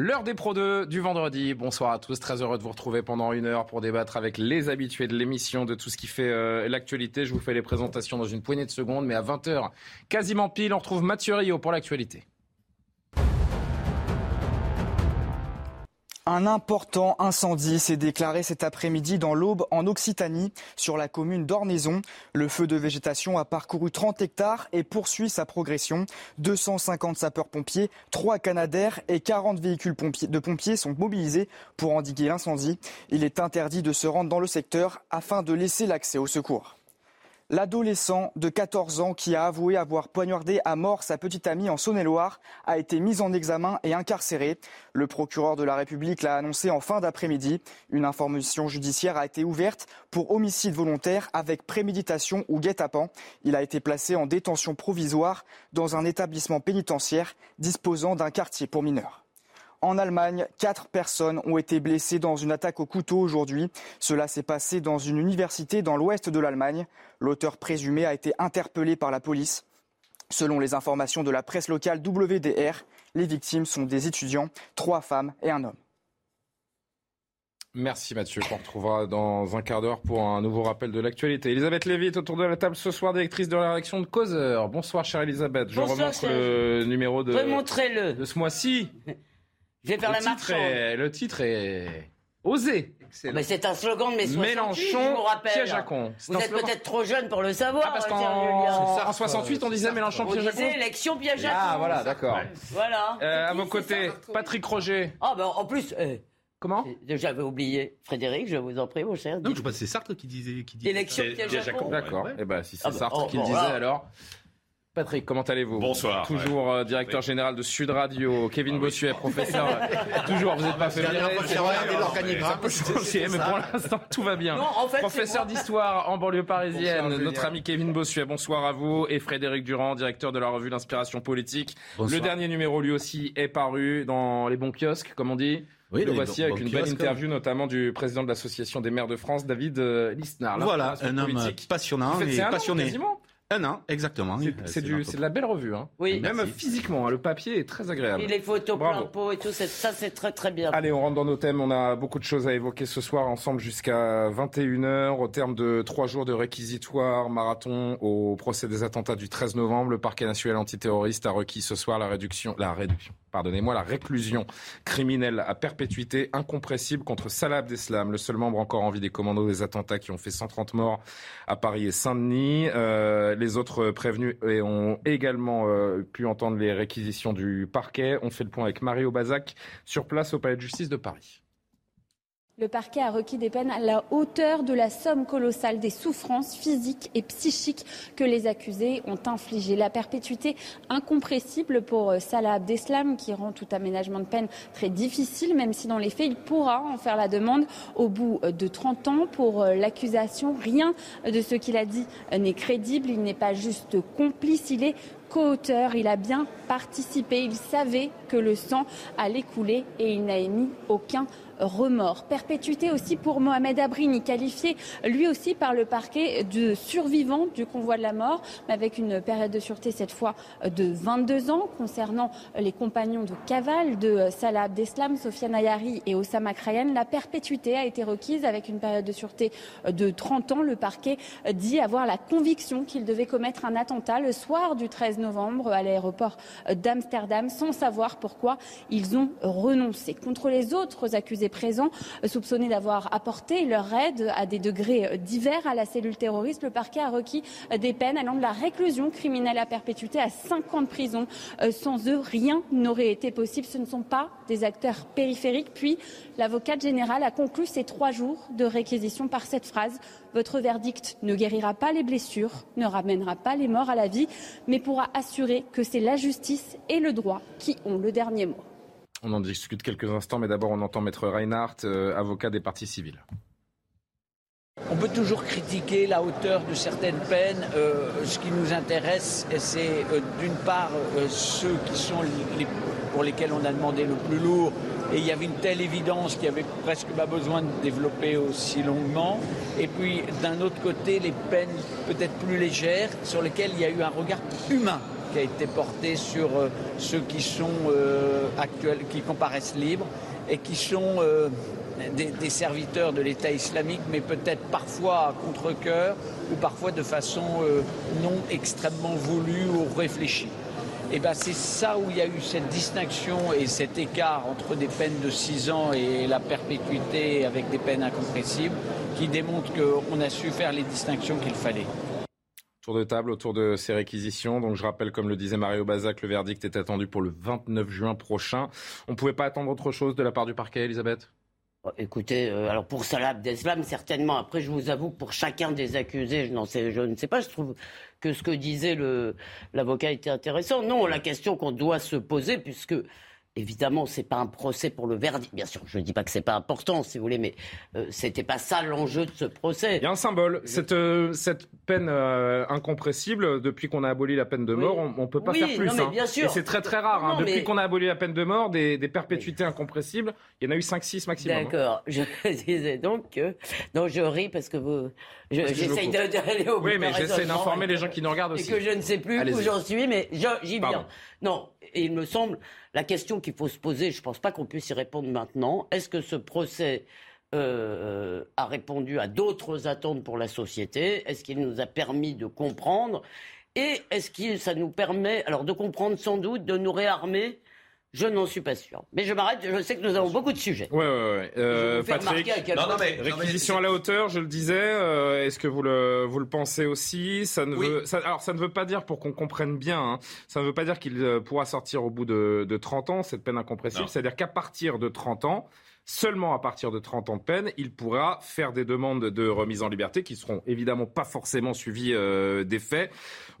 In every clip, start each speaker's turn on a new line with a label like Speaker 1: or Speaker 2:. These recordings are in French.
Speaker 1: L'heure des Pro 2 du vendredi. Bonsoir à tous. Très heureux de vous retrouver pendant une heure pour débattre avec les habitués de l'émission de tout ce qui fait euh, l'actualité. Je vous fais les présentations dans une poignée de secondes, mais à 20h, quasiment pile, on retrouve Mathieu Rio pour l'actualité.
Speaker 2: Un important incendie s'est déclaré cet après-midi dans l'Aube en Occitanie, sur la commune d'Ornaison. Le feu de végétation a parcouru 30 hectares et poursuit sa progression. 250 sapeurs-pompiers, 3 canadaires et 40 véhicules de pompiers sont mobilisés pour endiguer l'incendie. Il est interdit de se rendre dans le secteur afin de laisser l'accès au secours. L'adolescent de 14 ans qui a avoué avoir poignardé à mort sa petite amie en Saône-et-Loire a été mis en examen et incarcéré. Le procureur de la République l'a annoncé en fin d'après-midi. Une information judiciaire a été ouverte pour homicide volontaire avec préméditation ou guet-apens. Il a été placé en détention provisoire dans un établissement pénitentiaire disposant d'un quartier pour mineurs. En Allemagne, quatre personnes ont été blessées dans une attaque au couteau aujourd'hui. Cela s'est passé dans une université dans l'ouest de l'Allemagne. L'auteur présumé a été interpellé par la police. Selon les informations de la presse locale WDR, les victimes sont des étudiants, trois femmes et un homme.
Speaker 1: Merci Mathieu, qu'on retrouvera dans un quart d'heure pour un nouveau rappel de l'actualité. Elisabeth Lévy est autour de la table ce soir, directrice de la rédaction de Causeur. Bonsoir chère Elisabeth, je remontre le numéro de ce mois-ci.
Speaker 3: Je vais faire la
Speaker 1: le,
Speaker 3: marche.
Speaker 1: titre est, le titre est osé. Excellent.
Speaker 3: Mais c'est un slogan de mes 68, je
Speaker 1: Mélenchon,
Speaker 3: vous rappelle.
Speaker 1: piège à con.
Speaker 3: Vous êtes
Speaker 1: slogan.
Speaker 3: peut-être trop jeune pour le savoir.
Speaker 1: Ah, parce qu'en en 68, on disait Mélenchon,
Speaker 3: On
Speaker 1: piège à
Speaker 3: disait
Speaker 1: con.
Speaker 3: élection piège à con.
Speaker 1: Ah voilà, d'accord.
Speaker 3: Voilà.
Speaker 1: Euh, à vos côtés, Patrick Roger.
Speaker 3: Ah ben en plus, eh,
Speaker 1: Comment
Speaker 3: j'avais oublié. Frédéric, je vous en prie, mon cher.
Speaker 4: Non, je crois que c'est Sartre qui disait. Qui disait
Speaker 3: Élection piège à con.
Speaker 1: D'accord.
Speaker 4: ouais.
Speaker 1: Et ben si c'est
Speaker 3: Ah bah,
Speaker 1: Sartre
Speaker 3: oh,
Speaker 1: qui le disait alors. Patrick, comment allez-vous
Speaker 5: Bonsoir.
Speaker 1: Toujours euh, directeur général de Sud Radio, Kevin Bossuet, professeur. toujours, vous n'êtes pas fait c'est mais pour l'instant, tout va bien.
Speaker 3: Non, en fait,
Speaker 1: Professeur d'histoire en banlieue parisienne,
Speaker 4: Bonsoir,
Speaker 1: notre ami Kevin Bossuet, bonsoir à vous, et Frédéric Durand, directeur de la revue L'Inspiration Politique.
Speaker 4: Bonsoir.
Speaker 1: Le dernier numéro, lui aussi, est paru dans les bons kiosques, comme on dit.
Speaker 4: Oui,
Speaker 1: Le voici avec une belle interview, notamment du président de l'Association des maires de France, David euh, Lisnard.
Speaker 4: Voilà, un homme passionnant et
Speaker 1: c'est un an,
Speaker 4: passionné.
Speaker 1: quasiment.
Speaker 4: Un an, exactement.
Speaker 1: C'est- c'est de la belle revue. Hein.
Speaker 3: Oui.
Speaker 1: Même
Speaker 4: Merci.
Speaker 1: physiquement, hein, le papier est très agréable.
Speaker 3: Et les photos
Speaker 1: Bravo.
Speaker 3: plein pot et tout, c'est- ça c'est très très bien.
Speaker 1: Allez, on rentre dans nos thèmes. On a beaucoup de choses à évoquer ce soir ensemble jusqu'à 21h. Au terme de trois jours de réquisitoire marathon au procès des attentats du 13 novembre, le parquet national antiterroriste a requis ce soir la réduction, la réduction, pardonnez-moi, la réclusion criminelle à perpétuité incompressible contre Salah Abdeslam, le seul membre encore en vie des commandos des attentats qui ont fait 130 morts à Paris et Saint-Denis. Euh, les autres prévenus ont également euh, pu entendre les réquisitions du parquet. On fait le point avec Mario Bazac sur place au Palais de justice de Paris.
Speaker 6: Le parquet a requis des peines à la hauteur de la somme colossale des souffrances physiques et psychiques que les accusés ont infligées. La perpétuité incompressible pour euh, Salah Abdeslam qui rend tout aménagement de peine très difficile, même si dans les faits, il pourra en faire la demande au bout euh, de 30 ans. Pour euh, l'accusation, rien de ce qu'il a dit n'est crédible. Il n'est pas juste complice, il est co-auteur. Il a bien participé. Il savait que le sang allait couler et il n'a émis aucun remords. Perpétuité aussi pour Mohamed Abrini, qualifié lui aussi par le parquet de survivant du convoi de la mort, mais avec une période de sûreté cette fois de 22 ans. Concernant les compagnons de cavale de Salah Abdeslam, Sofiane Ayari et Osama Krayan, la perpétuité a été requise avec une période de sûreté de 30 ans. Le parquet dit avoir la conviction qu'il devait commettre un attentat le soir du 13 novembre à l'aéroport d'Amsterdam sans savoir pourquoi ils ont renoncé. Contre les autres accusés présents, soupçonnés d'avoir apporté leur aide à des degrés divers à la cellule terroriste. Le parquet a requis des peines allant de la réclusion criminelle à perpétuité à 5 ans de prison. Sans eux, rien n'aurait été possible. Ce ne sont pas des acteurs périphériques. Puis, l'avocate générale a conclu ces trois jours de réquisition par cette phrase. Votre verdict ne guérira pas les blessures, ne ramènera pas les morts à la vie, mais pourra assurer que c'est la justice et le droit qui ont le dernier mot.
Speaker 1: On en discute quelques instants, mais d'abord on entend Maître Reinhardt, euh, avocat des partis civils.
Speaker 5: On peut toujours critiquer la hauteur de certaines peines. Euh, ce qui nous intéresse, c'est euh, d'une part ceux qui sont pour lesquels on a demandé le plus lourd, et il y avait une telle évidence qu'il n'y avait presque pas besoin de développer aussi longuement. Et puis d'un autre côté, les peines peut-être plus légères, sur lesquelles il y a eu un regard humain qui a été porté sur euh, ceux qui sont euh, actuels, qui comparaissent libres et qui sont euh, des, serviteurs de l'État islamique, mais peut-être parfois à contre-coeur ou parfois de façon non extrêmement voulue ou réfléchie. Et eh ben c'est ça où il y a eu cette distinction et cet écart entre des peines de 6 ans et la perpétuité avec des peines incompressibles qui démontre qu'on a su faire les distinctions qu'il fallait.
Speaker 1: De table autour de ces réquisitions. Donc je rappelle, comme le disait Mario Bazac, le verdict est attendu pour le 29 juin prochain. On ne pouvait pas attendre autre chose de la part du parquet, Elisabeth?
Speaker 3: Écoutez, euh, alors pour Salah Abdeslam, certainement. Après, je vous avoue que pour chacun des accusés, je, sais, je ne sais pas, je trouve que ce que disait l'avocat était intéressant. Non, la question qu'on doit se poser, puisque Évidemment, ce n'est pas un procès pour le verdict. Bien sûr, je ne dis pas que ce n'est pas important, si vous voulez, mais euh, ce n'était pas ça l'enjeu de ce procès.
Speaker 1: Il y a un symbole. Cette, euh, peine euh, incompressible, depuis qu'on a aboli la peine de mort, on ne peut pas faire plus.
Speaker 3: Hein. bien sûr.
Speaker 1: Et c'est très très rare. Hein. depuis qu'on a aboli la peine de mort, des, perpétuités incompressibles, il y en a eu 5-6 maximum.
Speaker 3: Hein. D'accord. Je disais donc que. Non, je ris parce que vous. J'essaye d'aller au bout.
Speaker 1: Oui, mais j'essaie d'informer les gens qui nous regardent aussi.
Speaker 3: Et que je ne sais plus où j'en suis, mais j'y viens. Non, il me semble, la question qu'il faut se poser, je ne pense pas qu'on puisse y répondre maintenant, est-ce que ce procès euh, a répondu à d'autres attentes pour la société? Est-ce qu'il nous a permis de comprendre? Et est-ce que ça nous permet, alors de comprendre sans doute, de nous réarmer je n'en suis pas sûr. Mais je m'arrête, je sais que nous avons beaucoup de sujets.
Speaker 1: Oui, oui, oui. Patrick, non, non, mais, réquisition à la hauteur, je le disais. Euh, est-ce que vous le, vous le pensez aussi? Ça ne veut, Alors, ça ne veut pas dire, pour qu'on comprenne bien, hein, ça ne veut pas dire qu'il euh, pourra sortir au bout de, de 30 ans, cette peine incompressible. C'est-à-dire qu'à partir de 30 ans, seulement à partir de 30 ans de peine, il pourra faire des demandes de remise en liberté qui seront évidemment pas forcément suivies euh, des faits.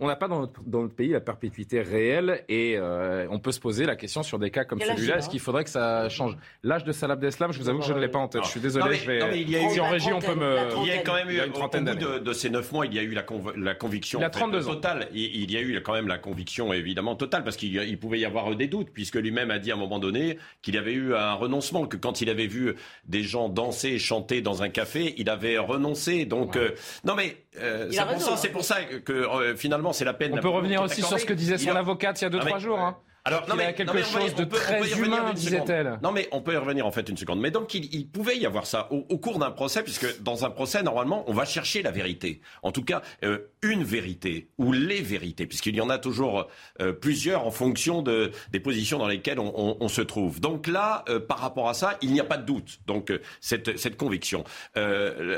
Speaker 1: On n'a pas dans notre, dans notre, pays la perpétuité réelle et euh, on peut se poser la question sur des cas comme celui-là, est-ce qu'il faudrait que ça change L'âge de Salah Abdeslam, je vous avoue que je ne l'ai pas en tête. Je suis désolé, je vais... Non, mais il y a eu, en régie, on peut me...
Speaker 7: Il y a quand même eu, une trentaine au bout de, de, ces neuf mois, il y a eu la, la conviction
Speaker 1: il
Speaker 7: totale. Il, y a eu quand même la conviction évidemment totale parce qu'il pouvait y avoir des doutes puisque lui-même a dit à un moment donné qu'il y avait eu un renoncement, que quand il avait vu des gens danser et chanter dans un café, il avait renoncé. Donc, euh, non mais euh, c'est pour, ça, pour ça que euh, finalement c'est la peine.
Speaker 1: On peut revenir aussi sur ce que disait son avocate il y a 2-3 jours. Hein. Alors, non, mais, il y a quelque chose de très humain, disait-elle.
Speaker 7: Non, mais on peut y revenir en fait une seconde. Mais donc, il, pouvait y avoir ça au, cours d'un procès, puisque dans un procès, normalement, on va chercher la vérité. En tout cas, euh, une vérité ou les vérités, puisqu'il y en a toujours euh, plusieurs en fonction de, des positions dans lesquelles on, on, se trouve. Donc là, euh, par rapport à ça, il n'y a pas de doute. Donc, cette, cette conviction.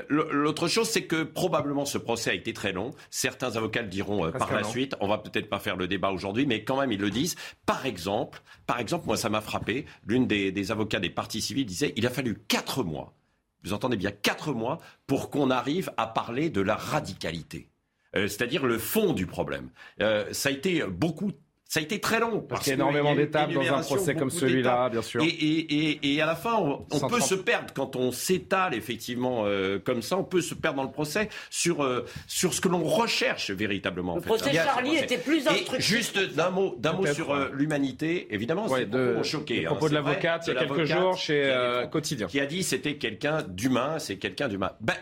Speaker 7: L'autre chose, c'est que probablement ce procès a été très long. Certains avocats le diront par la suite. On va peut-être pas faire le débat aujourd'hui, mais quand même, ils le disent. Par exemple, par exemple, moi, ça m'a frappé. L'une des, avocats des partis civils disait il a fallu quatre mois. Vous entendez bien quatre mois pour qu'on arrive à parler de la radicalité, euh, c'est-à-dire le fond du problème. Euh, ça a été beaucoup ça a été très long.
Speaker 1: Parce, qu'il y a énormément d'étapes dans un procès comme celui-là, bien sûr.
Speaker 7: Et, et, et, à la fin, on, peut se perdre quand on s'étale effectivement euh, comme ça. On peut se perdre dans le procès sur euh, sur ce que l'on recherche véritablement.
Speaker 3: Le procès Charlie était plus instructif.
Speaker 7: Juste d'un mot d'un mot sur euh, l'humanité. Évidemment, c'est de, choqué.
Speaker 1: Le propos hein, de l'avocate il y a quelques jours chez Quotidien,
Speaker 7: qui a dit c'était quelqu'un d'humain, c'est quelqu'un d'humain. Ben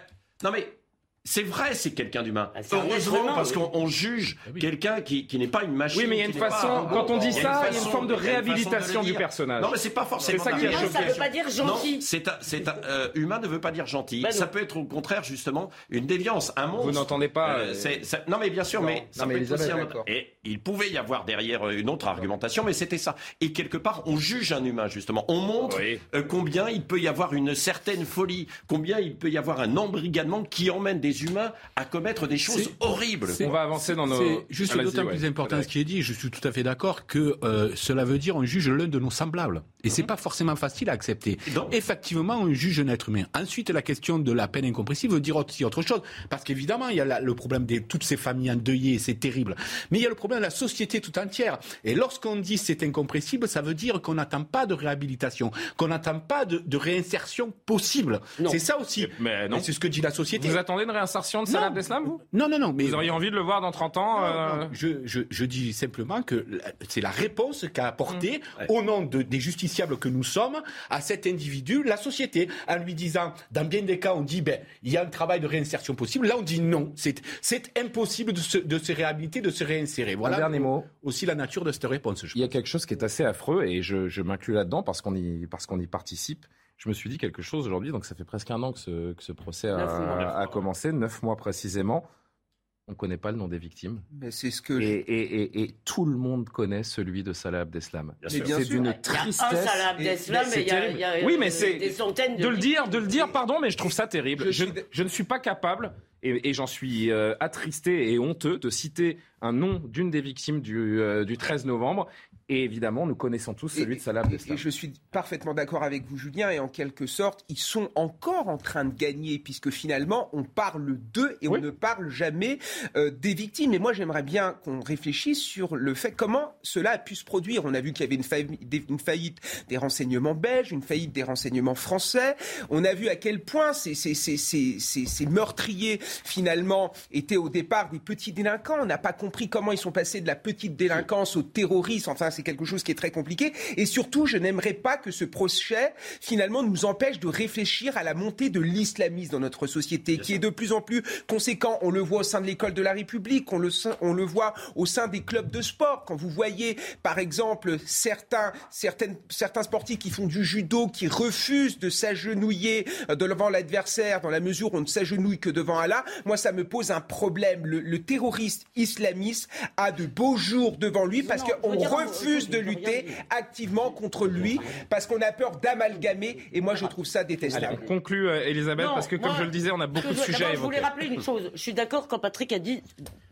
Speaker 7: non mais C'est vrai, c'est quelqu'un d'humain. Ah, Heureusement, parce qu'on juge ah quelqu'un qui, qui n'est pas une machine.
Speaker 1: Oui, mais il y a une façon, quand on dit ça, il y a une, forme de réhabilitation du personnage.
Speaker 7: Non, mais c'est pas forcément
Speaker 3: ça qui est Ça veut pas dire gentil.
Speaker 7: c'est c'est euh, humain ne veut pas dire gentil. Bah ça peut être au contraire, justement, une déviance, un monstre.
Speaker 1: Vous n'entendez pas. Euh,
Speaker 7: euh, non, mais bien sûr, mais ça peut être aussi un... Et il pouvait y avoir derrière une autre argumentation, mais c'était ça. Et quelque part, on juge un humain, justement. On montre combien il peut y avoir une certaine folie, combien il peut y avoir un embrigadement qui emmène des humains à commettre des choses horribles.
Speaker 1: On va avancer dans nos.
Speaker 4: C'est juste d'autant plus important ce qui est dit. Je suis tout à fait d'accord que euh, cela veut dire on juge l'un de nos semblables. Et c'est mhm. pas forcément facile à accepter. Effectivement, on juge un être humain. Ensuite, la question de la peine incompressible veut dire aussi autre chose. Parce qu'évidemment, il y a le problème de toutes ces familles endeuillées, c'est terrible. Mais il y a le problème de la société tout entière. Et lorsqu'on dit c'est incompressible, ça veut dire qu'on n'attend pas de réhabilitation, qu'on n'attend pas de, réinsertion possible. C'est ça aussi.
Speaker 1: Mais non.
Speaker 4: C'est ce que dit la société.
Speaker 1: Vous attendez une réinsertion de Salah Abdeslam, vous?
Speaker 4: Non, non, non.
Speaker 1: Mais... Vous auriez envie de le voir dans 30 ans euh
Speaker 4: je, je, je, dis simplement que c'est la réponse qu'a apportée mmh. au nom de, des justiciables que nous sommes à cet individu, la société, en lui disant, dans bien des cas, on dit, ben, il y a un travail de réinsertion possible. Là, on dit non. C'est impossible de se, de se réhabiliter, de se réinsérer. Voilà
Speaker 1: un dernier mot.
Speaker 4: aussi la nature de cette réponse.
Speaker 1: il y a quelque chose qui est assez affreux et je, je m'inclus là-dedans parce qu'on y, parce qu'on y participe je me suis dit quelque chose aujourd'hui, donc ça fait presque un an que ce, que ce procès a, a, commencé, neuf mois précisément. On ne connaît pas le nom des victimes.
Speaker 8: Mais c'est ce que
Speaker 1: et, et, et, tout le monde connaît celui de Salah Abdeslam.
Speaker 3: C'est d'une tristesse. Il y a un Salah Abdeslam, mais il y a,
Speaker 1: oui, mais c'est des centaines de, de le dire, de le dire, pardon, mais je trouve ça terrible. Je, je ne suis pas capable et, j'en suis euh, attristé et honteux de citer un nom d'une des victimes du, euh, du 13 novembre et évidemment, nous connaissons tous celui de Salah Abdeslam.
Speaker 8: Et je suis parfaitement d'accord avec vous, Julien. Et en quelque sorte, ils sont encore en train de gagner, puisque finalement, on parle d'eux et on ne parle jamais euh, des victimes. Et moi, j'aimerais bien qu'on réfléchisse sur le fait comment cela a pu se produire. On a vu qu'il y avait une faillite, une faillite, des renseignements belges, une faillite des renseignements français. On a vu à quel point ces, ces, ces, ces meurtriers, finalement, étaient au départ des petits délinquants. On n'a pas compris comment ils sont passés de la petite délinquance au terrorisme. Enfin, c'est quelque chose qui est très compliqué. Et surtout, je n'aimerais pas que ce procès, finalement, nous empêche de réfléchir à la montée de l'islamisme dans notre société, qui est de plus en plus conséquent. On le voit au sein de l'école de la République, on le, on le voit au sein des clubs de sport. Quand vous voyez, par exemple, certains, certaines, certains sportifs qui font du judo, qui refusent de s'agenouiller euh, devant l'adversaire, dans la mesure où on ne s'agenouille que devant Allah, moi, ça me pose un problème. Le, le terroriste islamiste a de beaux jours devant lui parce qu'on refuse de lutter activement contre lui parce qu'on a peur d'amalgamer et moi je trouve ça détestable.
Speaker 1: Allez, on conclut euh, Elisabeth parce que comme je le disais on a beaucoup de sujets à évoquer. Je
Speaker 3: voulais rappeler une chose, je suis d'accord quand Patrick a dit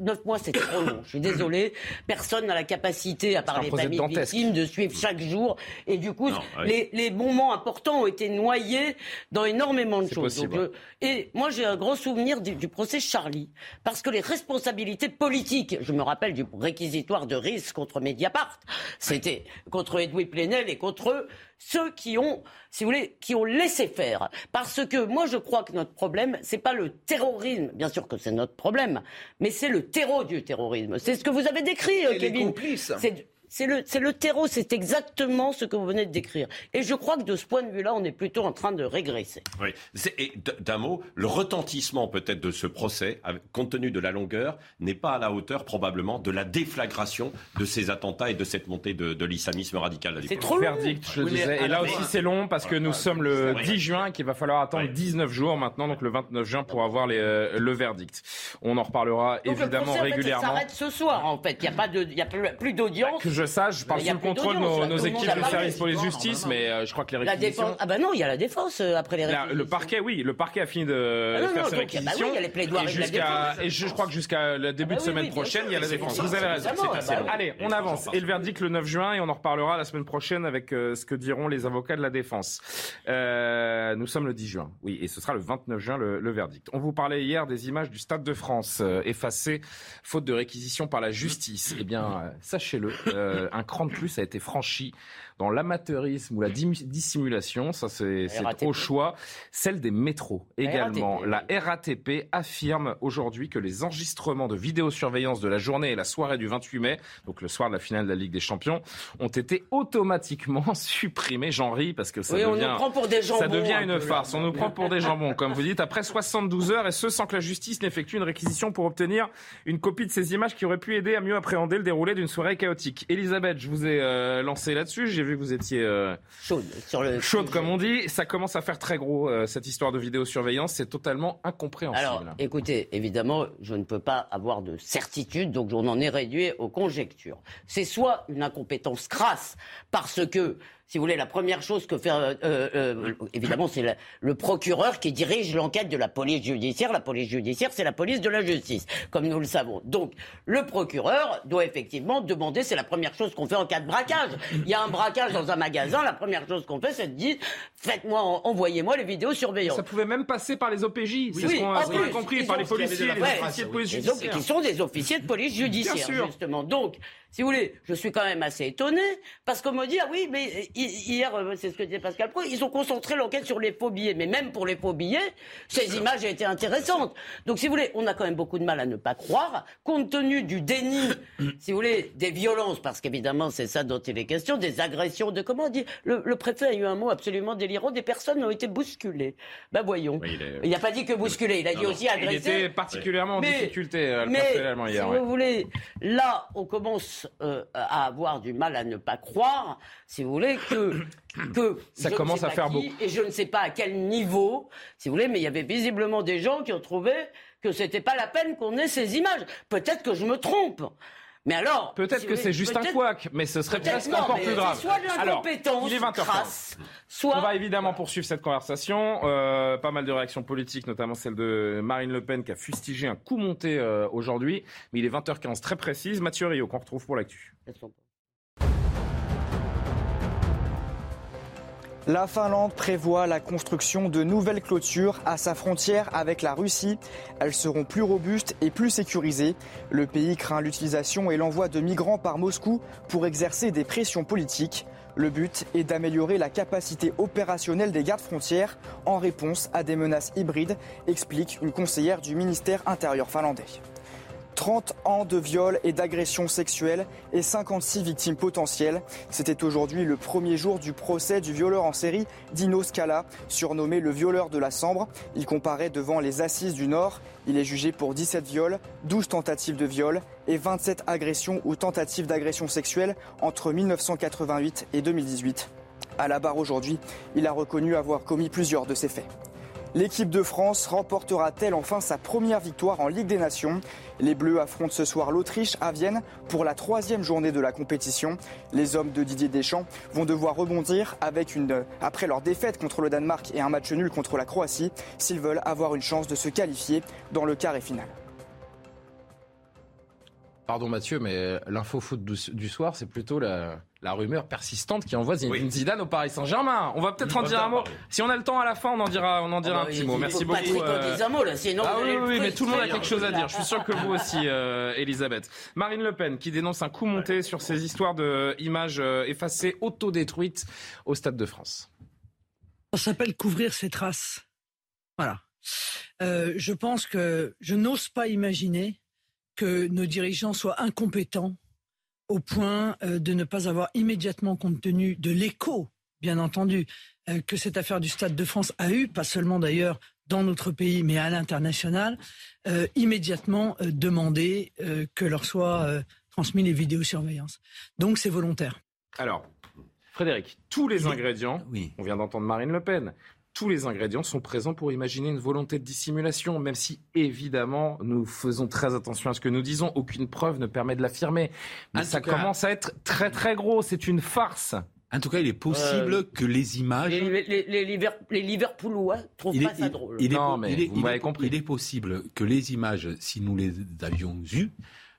Speaker 3: 9 mois c'est trop long. Je suis désolé, personne n'a la capacité à part les familles victimes de suivre chaque jour et du coup les, les, moments importants ont été noyés dans énormément de choses. Donc, et moi j'ai un grand souvenir du, du procès Charlie parce que les responsabilités politiques, je me rappelle du réquisitoire de risque contre Mediapart, c'était contre Edwin Plenel et contre ceux qui ont, si vous voulez, qui ont laissé faire. Parce que moi, je crois que notre problème, c'est pas le terrorisme. Bien sûr que c'est notre problème, mais c'est le terreau du terrorisme. C'est ce que vous avez décrit, Kevin. C'est le, c'est le terreau, c'est exactement ce que vous venez de décrire. Et je crois que de ce point de vue-là, on est plutôt en train de régresser.
Speaker 7: Oui. Et d'un mot, le retentissement peut-être de ce procès, compte tenu de la longueur, n'est pas à la hauteur probablement de la déflagration de ces attentats et de cette montée de, l'islamisme radical.
Speaker 3: C'est trop long.
Speaker 1: Verdict, je disais. Et là aussi, c'est long parce que nous sommes le 10 juin, qu'il va falloir attendre 19 jours maintenant, donc le 29 juin pour avoir les, euh, le verdict. On en reparlera évidemment régulièrement. ça
Speaker 3: s'arrête ce soir, en fait. Il n'y a pas de, il y a plus d'audience
Speaker 1: ça, je parle sous le contrôle de nos, équipes de service pour les justice, mais euh, je crois que les réquisitions...
Speaker 3: Ah bah non, il y a la défense euh, après les réquisitions.
Speaker 1: le parquet, oui, le parquet a fini de ah faire ses réquisitions. et, je crois que jusqu'à le début ah de bah semaine prochaine, il y a la défense. Vous avez raison. Allez, on avance. Et le verdict le 9 juin, et on en reparlera la semaine prochaine avec euh, ce que diront les avocats de la défense. Nous sommes le 10 juin, oui, et ce sera le 29 juin le verdict. On vous parlait hier des images du Stade de France effacées faute de réquisition par la justice. Eh bien, sachez-le. Euh, un cran de plus a été franchi dans l'amateurisme ou la dissimulation, ça c'est au choix, celle des métros également. La RATP affirme aujourd'hui que les enregistrements de vidéosurveillance de la journée et la soirée du 28 mai, donc le soir de la finale de la Ligue des Champions, ont été automatiquement supprimés. J'en ris parce que ça devient,
Speaker 3: pour des
Speaker 1: ça devient une farce. On nous prend pour des jambons, comme vous dites, après 72 heures et ce sans que la justice n'effectue une réquisition pour obtenir une copie de ces images qui auraient pu aider à mieux appréhender le déroulé d'une soirée chaotique. Elisabeth, je vous ai euh, lancé là-dessus vu que vous étiez euh,
Speaker 3: chaude, sur le
Speaker 1: chaude comme on dit. Ça commence à faire très gros euh, cette histoire de vidéosurveillance. C'est totalement incompréhensible.
Speaker 3: Alors, écoutez, évidemment, je ne peux pas avoir de certitude, donc on en est réduit aux conjectures. C'est soit une incompétence crasse parce que si vous voulez, la première chose que fait, euh, euh, euh évidemment, c'est le procureur qui dirige l'enquête de la police judiciaire. La police judiciaire, c'est la police de la justice, comme nous le savons. Donc, le procureur doit effectivement demander, c'est la première chose qu'on fait en cas de braquage. Il y a un braquage dans un magasin, la première chose qu'on fait, c'est de dire, faites-moi, envoyez-moi les vidéos surveillantes.
Speaker 1: Ça pouvait même passer par les OPJ, c'est ce qu'on a, compris, par les policiers, les officiers de police judiciaire.
Speaker 3: Qui sont des officiers de police judiciaire, justement. Donc, si vous voulez, je suis quand même assez étonné, parce qu'on me dit, ah oui, mais hier, euh, c'est ce que disait Pascal Pro, ils ont concentré l'enquête sur les faux billets. Mais même pour les faux billets, ces images étaient intéressantes. Donc, si vous voulez, on a quand même beaucoup de mal à ne pas croire, compte tenu du déni, si vous voulez, des violences, parce qu'évidemment, c'est ça dont il est question, des agressions, de comment on dit, le, préfet a eu un mot absolument délirant, des personnes ont été bousculées. Ben voyons. il n'a pas dit que bousculées, il a dit aussi agressées.
Speaker 1: Il était particulièrement en difficulté, euh, le préfet
Speaker 3: allemand hier. Si vous voulez, là, on commence euh, à avoir du mal à ne pas croire, si vous voulez, que, que
Speaker 1: ça commence à faire beaucoup.
Speaker 3: Et je ne sais pas à quel niveau, si vous voulez, mais il y avait visiblement des gens qui ont trouvé que c'était pas la peine qu'on ait ces images. Peut-être que je me trompe. Mais alors,
Speaker 1: peut-être que c'est juste un couac, mais ce serait presque encore plus grave.
Speaker 3: Soit de l'incompétence,
Speaker 1: il est 20 soit. On va évidemment poursuivre cette conversation. Euh, pas mal de réactions politiques, notamment celle de Marine Le Pen qui a fustigé un coup monté euh, aujourd'hui. Mais il est 20h15 très précise. Mathieu Rio qu'on retrouve pour l'actu.
Speaker 2: La Finlande prévoit la construction de nouvelles clôtures à sa frontière avec la Russie. Elles seront plus robustes et plus sécurisées. Le pays craint l'utilisation et l'envoi de migrants par Moscou pour exercer des pressions politiques. Le but est d'améliorer la capacité opérationnelle des gardes frontières en réponse à des menaces hybrides, explique une conseillère du ministère intérieur finlandais. 30 ans de viols et d'agressions sexuelles et 56 victimes potentielles. C'était aujourd'hui le premier jour du procès du violeur en série Dino Scala, surnommé le violeur de la Sambre. Il comparaît devant les assises du Nord. Il est jugé pour 17 viols, 12 tentatives de viol et 27 agressions ou tentatives d'agression sexuelle entre 1988 et 2018. À la barre aujourd'hui, il a reconnu avoir commis plusieurs de ces faits. L'équipe de France remportera-t-elle enfin sa première victoire en Ligue des Nations? Les Bleus affrontent ce soir l'Autriche à Vienne pour la troisième journée de la compétition. Les hommes de Didier Deschamps vont devoir rebondir après leur défaite contre le Danemark et un match nul contre la Croatie s'ils veulent avoir une chance de se qualifier dans le carré final.
Speaker 1: Pardon Mathieu, mais l'info foot du soir, c'est plutôt la, rumeur persistante qui envoie Zinedine Zidane au Paris Saint-Germain. On va peut-être en dire un mot. Si on a le temps à la fin, on en dira, on en dira ah un bah, petit mot. Merci beaucoup.
Speaker 3: Euh... un mot là, sinon
Speaker 1: ah oui, oui, mais tout le monde a quelque chose à dire. Je suis sûr que vous aussi, euh, Elisabeth. Marine Le Pen qui dénonce un coup monté sur ces histoires d'images euh, effacées, autodétruites au Stade de France.
Speaker 9: Ça s'appelle couvrir ses traces. Voilà. Euh, je pense que je n'ose pas imaginer que nos dirigeants soient incompétents au point euh, de ne pas avoir immédiatement compte tenu de l'écho, bien entendu, euh, que cette affaire du Stade de France a eu, pas seulement d'ailleurs dans notre pays, mais à l'international, euh, immédiatement demander que leur soient transmis les vidéosurveillances. Donc c'est volontaire.
Speaker 1: Alors, Frédéric, tous les ingrédients, oui. on vient d'entendre Marine Le Pen, tous les ingrédients sont présents pour imaginer une volonté de dissimulation, même si évidemment nous faisons très attention à ce que nous disons. Aucune preuve ne permet de l'affirmer. Mais ça commence à être très très gros. C'est une farce.
Speaker 4: En tout cas, il est possible euh, que les images.
Speaker 3: Les, les, les, Liverpoolois trouvent pas ça drôle.
Speaker 4: Il est, non, mais vous m'avez compris. Il est possible que les images, si nous les avions eues,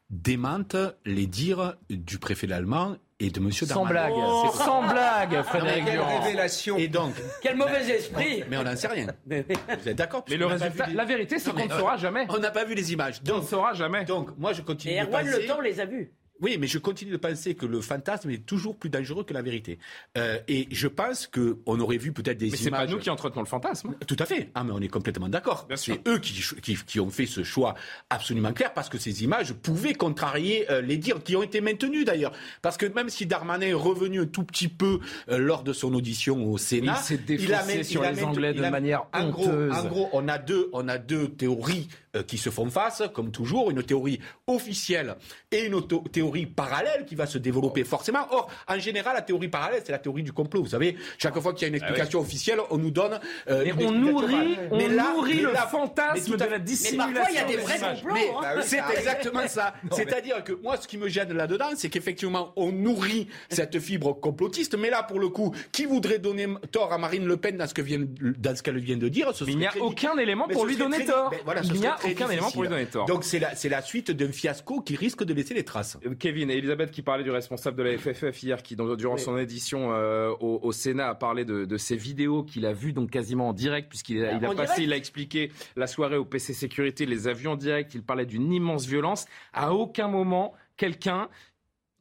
Speaker 4: démentent les dires du préfet allemand et de Monsieur
Speaker 1: Sans blague, oh sans blague, Frédéric
Speaker 8: Quelle révélation
Speaker 3: Et donc, quel mauvais esprit
Speaker 4: Mais on n'en sait rien. Vous êtes d'accord?
Speaker 1: Mais le résultat, la vérité, c'est qu'on ne saura jamais.
Speaker 4: On n'a pas vu les images.
Speaker 1: Donc, on ne saura jamais.
Speaker 4: Donc, moi, je continue.
Speaker 3: Et Erwan Le Temps les a vus.
Speaker 4: Oui, mais je continue de penser que le fantasme est toujours plus dangereux que la vérité. Euh, et je pense qu'on aurait vu peut-être des
Speaker 1: mais
Speaker 4: images.
Speaker 1: c'est pas nous qui entretenons le fantasme.
Speaker 4: Tout à fait. Ah, mais on est complètement d'accord. C'est eux qui, qui, qui, ont fait ce choix absolument clair parce que ces images pouvaient contrarier euh, les dires qui ont été maintenus d'ailleurs. Parce que même si Darmanin est revenu un tout petit peu euh, lors de son audition au Sénat,
Speaker 1: il, il a sur les Anglais de manière
Speaker 4: en
Speaker 1: honteuse.
Speaker 4: Gros, en gros, on a deux, on a deux théories qui se font face, comme toujours, une théorie officielle et une théorie parallèle qui va se développer forcément. Or, en général, la théorie parallèle, c'est la théorie du complot. Vous savez, chaque fois qu'il y a une explication ah oui. officielle, on nous donne.
Speaker 1: Euh, mais on nourrit, on mais là, nourrit le là, fantasme de la dissimulation.
Speaker 3: Mais parfois, il y a des vrais complots. Mais
Speaker 4: hein. c'est exactement ça. C'est-à-dire que moi, ce qui me gêne là-dedans, c'est qu'effectivement, on nourrit cette fibre complotiste. Mais là, pour le coup, qui voudrait donner tort à Marine Le Pen dans ce que vient, dans ce qu'elle vient de dire? Ce
Speaker 1: mais Il n'y a aucun élément pour lui donner tort.
Speaker 4: Il n'y a aucun élément pour lui donner tort. Donc c'est la, c'est la suite d'un fiasco qui risque de laisser les traces.
Speaker 1: Kevin et Elisabeth qui parlait du responsable de la FFF hier, qui durant oui. son édition euh, au, au, Sénat a parlé de, de ces vidéos qu'il a vues donc quasiment en direct puisqu'il a, il a passé, direct. il a expliqué la soirée au PC Sécurité, les avions en direct. Il parlait d'une immense violence. À aucun moment quelqu'un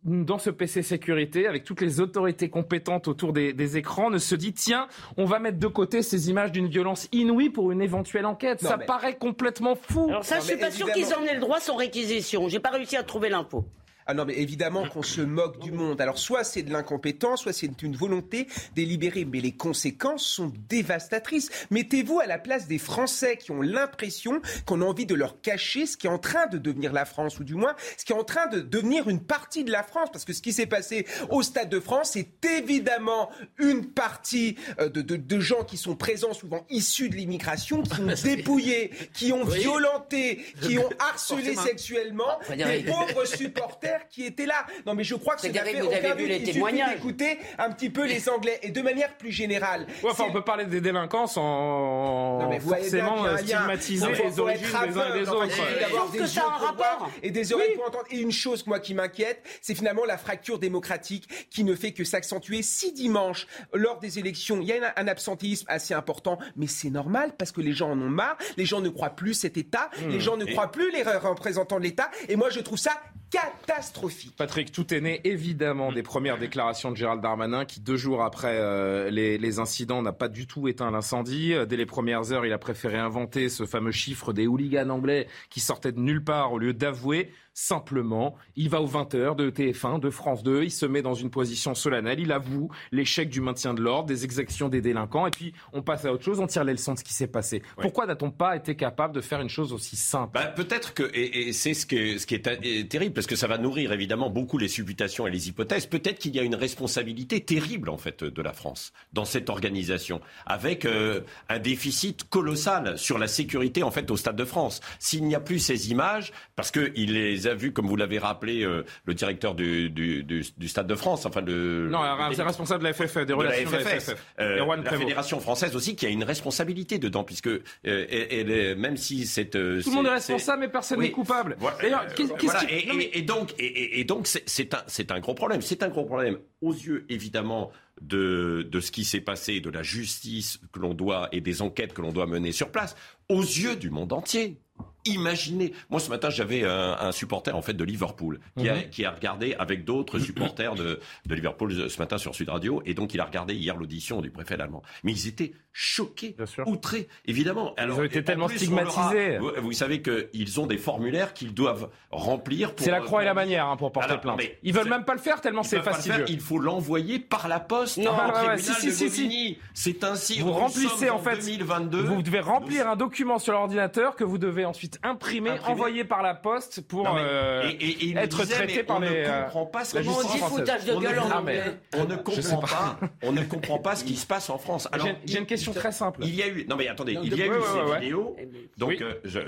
Speaker 1: dans ce PC sécurité, avec toutes les autorités compétentes autour des, des, écrans, ne se dit tiens, on va mettre de côté ces images d'une violence inouïe pour une éventuelle enquête. Non, ça mais... paraît complètement fou.
Speaker 3: Alors ça,
Speaker 1: non,
Speaker 3: je suis pas évidemment... sûr qu'ils en aient le droit sans réquisition. J'ai pas réussi à trouver l'info.
Speaker 8: Ah non, mais évidemment qu'on se moque du monde. Alors, soit c'est de l'incompétence, soit c'est une volonté délibérée. Mais les conséquences sont dévastatrices. Mettez-vous à la place des Français qui ont l'impression qu'on a envie de leur cacher ce qui est en train de devenir la France, ou du moins ce qui est en train de devenir une partie de la France. Parce que ce qui s'est passé au Stade de France, c'est évidemment une partie de, de, de, gens qui sont présents, souvent issus de l'immigration, qui ont dépouillé, qui ont violenté, qui ont harcelé sexuellement des pauvres supporters qui étaient là. Non, mais je crois que
Speaker 3: c'est fait vous avez vu les témoignages.
Speaker 8: d'écouter un petit peu les Anglais et de manière plus générale.
Speaker 1: Ouais, enfin, on peut parler des délinquants sans non, mais forcément stigmatiser les origines des uns et des autres.
Speaker 8: D'avoir des
Speaker 3: ça a un rapport
Speaker 8: et des oreilles oui. pour entendre. Et une chose, moi, qui m'inquiète, c'est finalement la fracture démocratique qui ne fait que s'accentuer. Si dimanche, lors des élections, il y a un absentéisme assez important, mais c'est normal parce que les gens en ont marre. Les gens ne croient plus cet État. Mmh. Les gens ne et... croient plus les représentants de l'État. Et moi, je trouve ça catastrophique.
Speaker 1: Patrick, tout est né évidemment des premières déclarations de Gérald Darmanin qui, deux jours après euh, les, les, incidents, n'a pas du tout éteint l'incendie. Dès les premières heures, il a préféré inventer ce fameux chiffre des hooligans anglais qui sortaient de nulle part au lieu d'avouer. Simplement, il va aux 20h de TF1, de France 2, il se met dans une position solennelle, il avoue l'échec du maintien de l'ordre, des exactions des délinquants, et puis on passe à autre chose, on tire les leçons de ce qui s'est passé. Pourquoi n'a-t-on pas été capable de faire une chose aussi simple?
Speaker 7: Bah, Peut-être que, et, et c'est ce, que, ce qui est, est terrible, parce que ça va nourrir évidemment beaucoup les supputations et les hypothèses, peut-être qu'il y a une responsabilité terrible en fait de la France dans cette organisation, avec euh, un déficit colossal sur la sécurité en fait au Stade de France. S'il n'y a plus ces images, parce qu'il les a vues, comme vous l'avez rappelé, euh, le directeur du, du, du, du, Stade de France, enfin le...
Speaker 1: Non, c'est responsable de la FFF, des relations de la, FFF,
Speaker 7: euh, la Fédération française aussi, qui a une responsabilité dedans, puisque euh, elle, elle, même si c'est...
Speaker 1: Tout le monde est responsable, mais personne n'est coupable.
Speaker 7: Voilà, D'ailleurs, qu'est-ce voilà, qui... et, donc, et, et donc c'est un, un gros problème. C'est un gros problème aux yeux, évidemment, de, de ce qui s'est passé, de la justice que l'on doit et des enquêtes que l'on doit mener sur place, aux yeux du monde entier. Imaginez, moi ce matin j'avais un, un, supporter en fait de Liverpool qui, a, qui a, regardé avec d'autres supporters de, de, Liverpool ce matin sur Sud Radio et donc il a regardé hier l'audition du préfet allemand. Mais ils étaient choqués, outrés, évidemment.
Speaker 1: Alors, ils ont été tellement plus, stigmatisés.
Speaker 7: Aura, vous, vous, savez qu'ils ont des formulaires qu'ils doivent remplir.
Speaker 1: C'est la croix et la manière hein, pour porter Alors, plainte. Ils veulent même pas le faire tellement c'est facile.
Speaker 7: Il faut l'envoyer par la poste.
Speaker 1: Non, ouais, si, si, si,
Speaker 7: si. C'est ainsi.
Speaker 1: Vous remplissez en fait.
Speaker 7: 2022.
Speaker 1: Vous devez remplir un document sur l'ordinateur que vous devez ensuite imprimer, envoyé par la poste pour non, mais, euh, et, et, et être
Speaker 7: disait,
Speaker 1: traité par
Speaker 7: on
Speaker 1: les.
Speaker 7: Ne comprend pas ce
Speaker 3: on dit foutage de gueule en anglais.
Speaker 7: On ne comprend pas. On ne comprend pas ce qui se passe en France.
Speaker 1: J'ai une question très simple.
Speaker 7: Il y a eu. Non mais attendez, il y a eu ces vidéos. Donc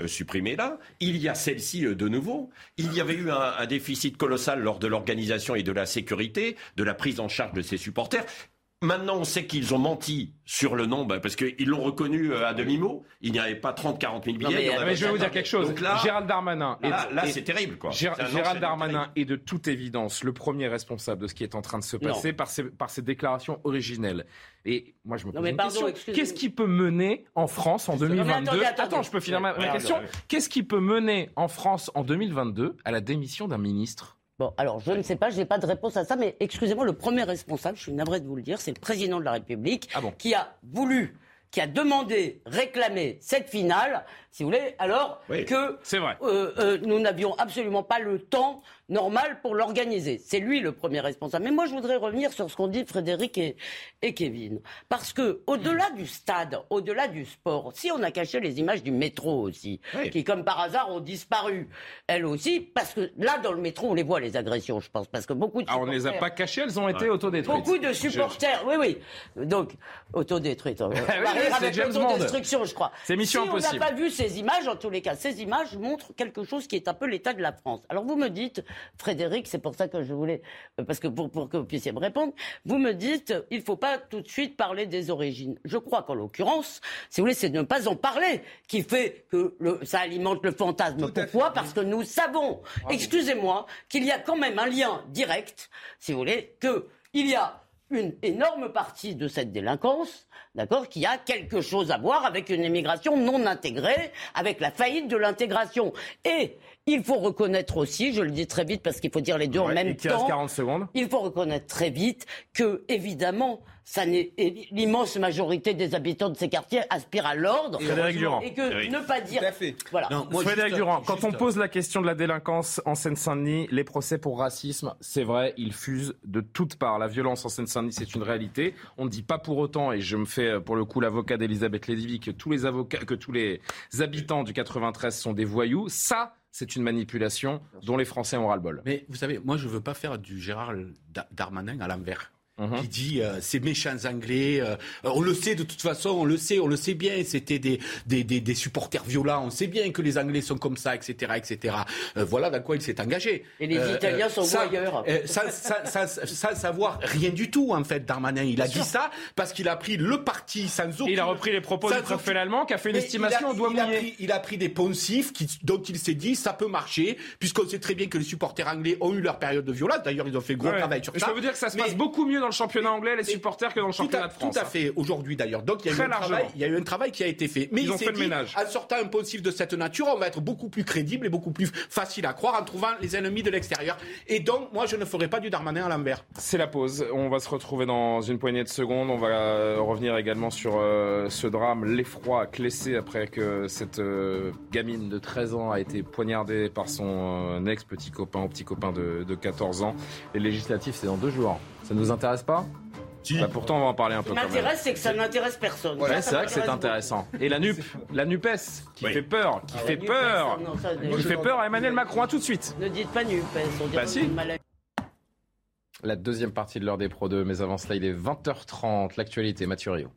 Speaker 7: supprimées là. Il y a celle-ci de nouveau. Il y avait eu un déficit colossal lors de l'organisation et de la sécurité, de la prise en charge de ses supporters. Maintenant, on sait qu'ils ont menti sur le nombre parce qu'ils l'ont reconnu euh, à demi-mot. Il n'y avait pas 30, 40 000 billets.
Speaker 1: Non, mais, mais je vais vous dire quelque chose. Donc là, Gérald Darmanin.
Speaker 7: Là, là c'est terrible, quoi.
Speaker 1: Gérald Darmanin est de toute évidence le premier responsable de ce qui est en train de se passer par ses, par ses, déclarations originelles. Et moi, je me pose non, une pardon, question. Qu'est-ce qui peut mener en France en 2022 non, attendez, attendez. Attends, je peux finir ma, ma question. Qu'est-ce qui peut mener en France en 2022 à la démission d'un ministre?
Speaker 3: Bon, alors je ne sais pas, je n'ai pas de réponse à ça, mais excusez-moi, le premier responsable, je suis navré de vous le dire, c'est le président de la République
Speaker 1: Ah bon
Speaker 3: qui a voulu, qui a demandé, réclamé cette finale, si vous voulez, alors
Speaker 7: Oui,
Speaker 3: que
Speaker 1: vrai.
Speaker 3: euh, euh, nous n'avions absolument pas le temps normal pour l'organiser. C'est lui le premier responsable. Mais moi, je voudrais revenir sur ce qu'ont dit Frédéric et, et Kevin. Parce que, au-delà du stade, au-delà du sport, si on a caché les images du métro aussi,
Speaker 7: Oui.
Speaker 3: qui, comme par hasard, ont disparu, elles aussi, parce que là, dans le métro, on les voit, les agressions, je pense, parce que beaucoup de
Speaker 1: Ah, on ne les a pas cachées, elles ont été autodétruites.
Speaker 3: Beaucoup de supporters, oui, oui. Donc, autodétruite. On va
Speaker 1: oui,
Speaker 3: avec l'autodestruction, je crois.
Speaker 1: C'est Mission
Speaker 3: si
Speaker 1: Impossible.
Speaker 3: on n'a pas vu ces images, en tous les cas, ces images montrent quelque chose qui est un peu l'état de la France. Alors vous me dites, Frédéric, c'est pour ça que je voulais, euh, parce que pour, pour que vous puissiez me répondre, vous me dites, il faut pas tout de suite parler des origines. Je crois qu'en l'occurrence, si vous voulez, c'est de ne pas en parler qui fait que le, ça alimente le fantasme.
Speaker 8: Tout
Speaker 3: Pourquoi Parce que nous savons, excusez-moi, qu'il y a quand même un lien direct, si vous voulez, que il y a une énorme partie de cette délinquance, d'accord, qui a quelque chose à voir avec une immigration non intégrée, avec la faillite de l'intégration. Et il faut reconnaître aussi, je le dis très vite parce qu'il faut dire les deux en même
Speaker 1: et qu'il reste
Speaker 3: temps,
Speaker 1: 40 secondes?
Speaker 3: il faut reconnaître très vite que, évidemment, ça n'est l'immense majorité des habitants de ces quartiers aspirent à l'ordre.
Speaker 1: Frédéric Durand.
Speaker 3: Et que
Speaker 7: Oui.
Speaker 3: ne pas dire.
Speaker 8: Tout à fait.
Speaker 3: Voilà.
Speaker 4: Non, moi,
Speaker 1: Frédéric
Speaker 4: juste-
Speaker 1: Durand, quand on pose la question de la délinquance en Seine-Saint-Denis, les procès pour racisme, c'est vrai, ils fusent de toutes parts. La violence en Seine-Saint-Denis, c'est une réalité. On ne dit pas pour autant, et je me fais euh, pour le coup l'avocat d'Elisabeth Lévy, que tous les avocats, que tous les habitants du 93 sont des voyous. Ça, c'est une manipulation dont les Français ont ras-le-bol.
Speaker 4: Mais vous savez, moi, je veux pas faire du Gérard Da- Darmanin à l'envers.
Speaker 1: Mhm.
Speaker 4: Qui dit euh, ces méchants anglais, euh, on le sait de toute façon, on le sait, on le sait bien, c'était des, des, des, des supporters violents, on sait bien que les Anglais sont comme ça, etc. etc. Euh, voilà dans quoi il s'est engagé.
Speaker 3: Et les Italiens sont
Speaker 4: sans-
Speaker 3: voyeurs.
Speaker 4: euh, sans, sans- sans- sans savoir rien du tout, en fait, Darmanin. Il a dit ça parce qu'il a pris le parti sans aucun...
Speaker 1: Il a repris les propos du préfet allemand qui a fait une
Speaker 4: mais
Speaker 1: estimation
Speaker 4: il a,
Speaker 1: au doigt
Speaker 4: il a pris, il a pris des poncifs qui, dont il s'est dit ça peut marcher, puisqu'on sait très bien que les supporters anglais ont eu leur période de violence. D'ailleurs, ils ont fait gros
Speaker 1: Ouais.
Speaker 4: travail sur
Speaker 1: Je
Speaker 4: ça.
Speaker 1: peux vous dire que ça se
Speaker 4: Mais-
Speaker 1: passe beaucoup mieux dans le championnat anglais, les supporters, que dans le
Speaker 4: tout à,
Speaker 1: championnat de France.
Speaker 4: Tout à
Speaker 1: hein.
Speaker 4: fait, aujourd'hui d'ailleurs. Donc il y, a eu un travail,
Speaker 1: largement.
Speaker 4: il y a eu un travail qui a été fait. Mais
Speaker 1: Ils
Speaker 4: il
Speaker 1: ont fait le
Speaker 4: dit,
Speaker 1: ménage.
Speaker 4: en sortant un poncif de cette nature, on va être beaucoup plus crédible et beaucoup plus facile à croire en trouvant les ennemis de l'extérieur. Et donc, moi, je ne ferai pas du Darmanin à l'envers.
Speaker 1: C'est la pause. On va se retrouver dans une poignée de secondes. On va euh, revenir également sur euh, ce drame, l'effroi Clessé après que cette euh, gamine de 13 ans a été poignardée par son euh, ex-petit copain ou petit copain de, de 14 ans. Les législatives, c'est dans deux jours. Ça ne nous intéresse pas Bah, Pourtant, on va en parler un
Speaker 3: Ce
Speaker 1: peu
Speaker 3: qui
Speaker 1: quand même.
Speaker 3: m'intéresse, c'est que ça n'intéresse personne.
Speaker 1: Ouais,
Speaker 3: Ça,
Speaker 1: c'est
Speaker 3: ça
Speaker 1: vrai que c'est intéressant. Et la, NUP, la NUPES, qui
Speaker 7: Oui.
Speaker 1: fait peur, qui fait
Speaker 3: beaucoup.
Speaker 1: peur,
Speaker 3: Non, ça,
Speaker 1: qui fait peur à Emmanuel Macron. À tout de suite.
Speaker 3: Ne dites pas NUPES, on dirait
Speaker 1: Bah, si.
Speaker 3: une maladie.
Speaker 1: La deuxième partie de l'heure des Pro 2, mais avant cela, il est 20h30. L'actualité, Mathieu Rio.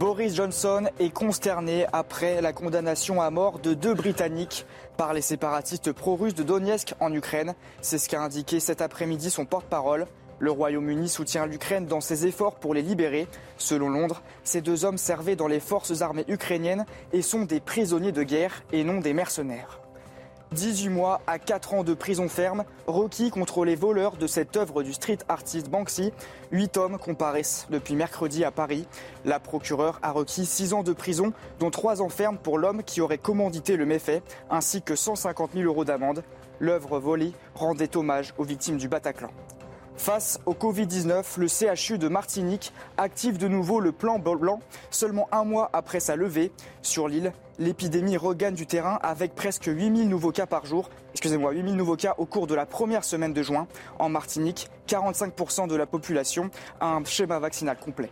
Speaker 2: Boris Johnson est consterné après la condamnation à mort de deux Britanniques par les séparatistes pro-russes de Donetsk en Ukraine. C'est ce qu'a indiqué cet après-midi son porte-parole. Le Royaume-Uni soutient l'Ukraine dans ses efforts pour les libérer. Selon Londres, ces deux hommes servaient dans les forces armées ukrainiennes et sont des prisonniers de guerre et non des mercenaires. 18 mois à 4 ans de prison ferme requis contre les voleurs de cette œuvre du street artiste Banksy. Huit hommes comparaissent depuis mercredi à Paris. La procureure a requis 6 ans de prison, dont 3 ans ferme pour l'homme qui aurait commandité le méfait, ainsi que 150 000 euros d'amende. L'œuvre volée rendait hommage aux victimes du Bataclan. Face au Covid-19, le CHU de Martinique active de nouveau le plan blanc seulement un mois après sa levée. Sur l'île, l'épidémie regagne du terrain avec presque 8000 nouveaux cas par jour. Excusez-moi, 8000 nouveaux cas au cours de la première semaine de juin. En Martinique, 45% de la population a un schéma vaccinal complet.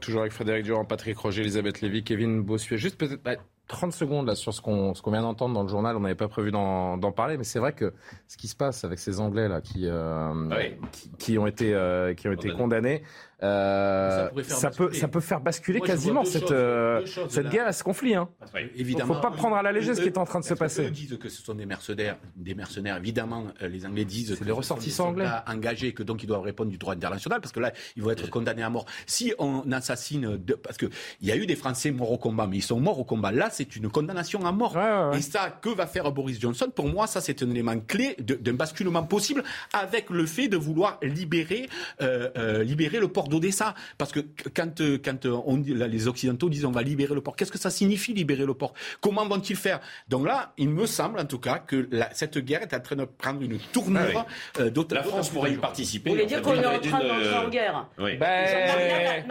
Speaker 1: Toujours avec Frédéric Durand, Patrick Roger, Elisabeth Lévy, Kevin Bossuet. Juste peut-être bah, 30 secondes là sur ce qu'on ce qu'on vient d'entendre dans le journal. On n'avait pas prévu d'en d'en parler, mais c'est vrai que ce qui se passe avec ces Anglais là qui euh,
Speaker 7: Oui.
Speaker 1: qui, qui ont été euh, qui ont été condamnés, euh,
Speaker 4: Ça
Speaker 1: peut
Speaker 4: basculer.
Speaker 1: ça peut faire basculer
Speaker 4: Moi,
Speaker 1: quasiment cette
Speaker 4: choses,
Speaker 1: euh, cette guerre et ce conflit. Hein.
Speaker 4: Que,
Speaker 7: Oui.
Speaker 4: évidemment,
Speaker 1: Faut pas prendre à la légère ce qui est en train de se passer.
Speaker 4: Eux disent que ce sont des mercenaires, des mercenaires. Évidemment, euh, les Anglais disent que
Speaker 1: des
Speaker 4: ce
Speaker 1: ressortissants
Speaker 4: sont des soldats engagés, que donc ils doivent répondre du droit international, parce que là, ils vont être condamnés à mort. Si on assassine, de, parce que il y a eu des Français morts au combat, mais ils sont morts au combat. Là, c'est une condamnation à mort.
Speaker 1: Ouais, ouais, ouais.
Speaker 4: Et ça, que va faire Boris Johnson? Pour moi, ça, c'est un élément clé d'un basculement possible avec le fait de vouloir libérer, euh, euh, libérer le port ordonner ça. Parce que quand, euh, quand euh, les Occidentaux disent on va libérer le port, qu'est-ce que ça signifie libérer le port? Comment vont-ils faire? Donc là, il me semble en tout cas que cette guerre est en train de prendre une tournure
Speaker 7: ah La France pourrait y participer.
Speaker 3: Vous voulez dire qu'on est en train d'entrer en guerre?
Speaker 1: Oui. Ben...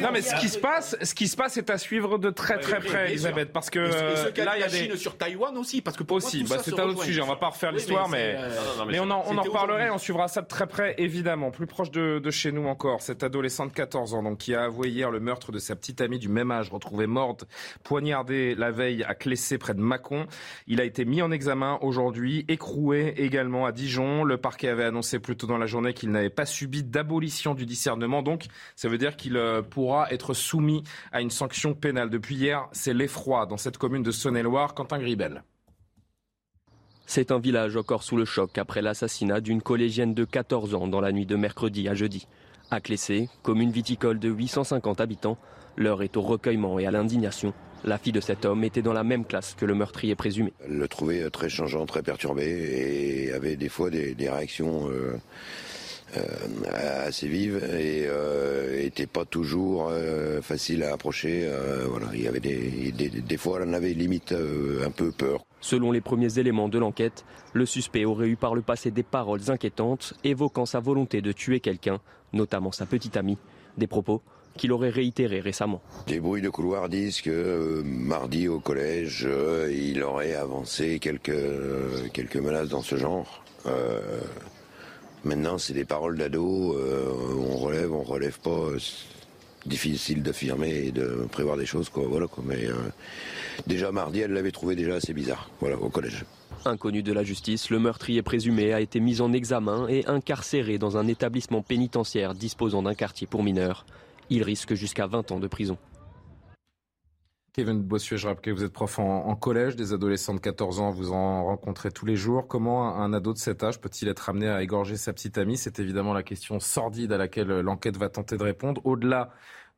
Speaker 1: non, mais ce qui se passe, ce qui se passe est à suivre de très très près, Elisabeth, parce que
Speaker 4: là il y a des sur Taïwan aussi, parce que
Speaker 1: aussi, bah, c'est un autre sujet. On va pas refaire l'histoire, mais mais, on en, on en reparlerait. On suivra ça de très près, évidemment. Plus proche de, de chez nous encore, cette adolescente de 14 ans, donc qui a avoué hier le meurtre de sa petite amie du même âge, retrouvée morte, poignardée la veille à Clessé près de Mâcon. Il a été mis en examen aujourd'hui, écroué également à Dijon. Le parquet avait annoncé plus tôt dans la journée qu'il n'avait pas subi d'abolition du discernement, donc ça veut dire qu'il euh, pourra être soumis à une sanction pénale. Depuis hier, c'est l'effroi dans cette commune de Saône-et-Loire. Quentin Gribel.
Speaker 10: C'est un village encore sous le choc après l'assassinat d'une collégienne de 14 ans dans la nuit de mercredi à jeudi. À Clessé, commune viticole de 850 habitants, l'heure est au recueillement et à l'indignation. La fille de cet homme était dans la même classe que le meurtrier présumé.
Speaker 11: Elle le trouvait très changeant, très perturbé et avait des fois des, réactions euh, euh, assez vives et n'était euh, pas toujours facile à approcher. voilà, il y avait des, des, fois, elle en avait limite un peu peur.
Speaker 10: Selon les premiers éléments de l'enquête, le suspect aurait eu par le passé des paroles inquiétantes évoquant sa volonté de tuer quelqu'un notamment sa petite amie, des propos qu'il aurait réitérés récemment.
Speaker 11: Les bruits de couloir disent que euh, mardi au collège, euh, il aurait avancé quelques, euh, quelques menaces dans ce genre. Maintenant, c'est des paroles d'ado, on relève, on relève pas. difficile d'affirmer et de prévoir des choses, quoi. Voilà, quoi. Mais déjà mardi, elle l'avait trouvé déjà assez bizarre, voilà, au collège.
Speaker 10: Inconnu de la justice, le meurtrier présumé a été mis en examen et incarcéré dans un établissement pénitentiaire disposant d'un quartier pour mineurs. Il risque jusqu'à 20 ans de prison.
Speaker 1: Kevin Bossuet, je rappelle que vous êtes prof en, collège, des adolescents de 14 ans, vous en rencontrez tous les jours. Comment un, ado de cet âge peut-il être amené à égorger sa petite amie? C'est évidemment la question sordide à laquelle l'enquête va tenter de répondre. Au-delà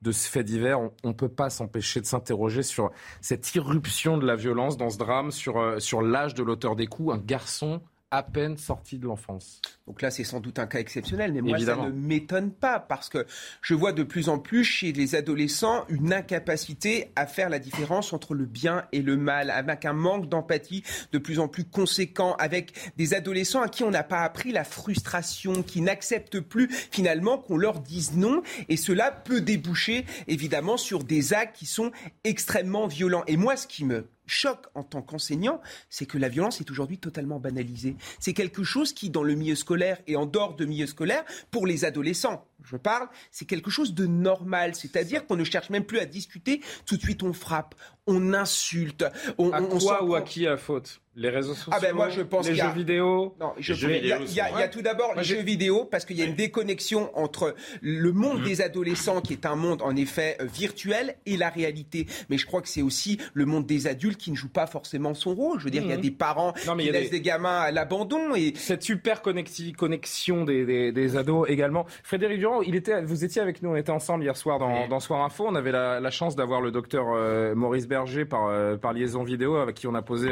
Speaker 1: de ce fait divers, on ne peut pas s'empêcher de s'interroger sur cette irruption de la violence dans ce drame, sur, euh, sur l'âge de l'auteur des coups, un garçon à peine sorti de l'enfance.
Speaker 8: Donc là, c'est sans doute un cas exceptionnel, mais moi, ça ne m'étonne pas parce que je vois de plus en plus chez les adolescents une incapacité à faire la différence entre le bien et le mal, avec un manque d'empathie de plus en plus conséquent, avec des adolescents à qui on n'a pas appris la frustration, qui n'acceptent plus finalement qu'on leur dise non, et cela peut déboucher évidemment sur des actes qui sont extrêmement violents. Et moi, ce qui me choc en tant qu'enseignant, c'est que la violence est aujourd'hui totalement banalisée. C'est quelque chose qui, dans le milieu scolaire et en dehors de milieu scolaire, pour les adolescents, je parle, c'est quelque chose de normal. C'est-à-dire qu'on ne cherche même plus à discuter, tout de suite on frappe, on insulte. On,
Speaker 1: à quoi ou à qui à faute? Les réseaux sociaux,
Speaker 8: ah ben moi je pense
Speaker 1: les jeux vidéo?
Speaker 8: Non, il y, a tout d'abord les jeux vidéo parce qu'il y a une déconnexion entre le monde mm. des adolescents qui est un monde en effet euh, virtuel et la réalité. Mais je crois que c'est aussi le monde des adultes qui ne joue pas forcément son rôle. Je veux dire, il y a mm. des parents qui laissent des... gamins à l'abandon et
Speaker 1: cette super connexion des, des, ados également. Frédéric Durand, il était, vous étiez avec nous, on était ensemble hier soir dans, dans Soir Info. On avait la, chance d'avoir le docteur euh, Maurice Berger par, euh, par liaison vidéo avec qui on a posé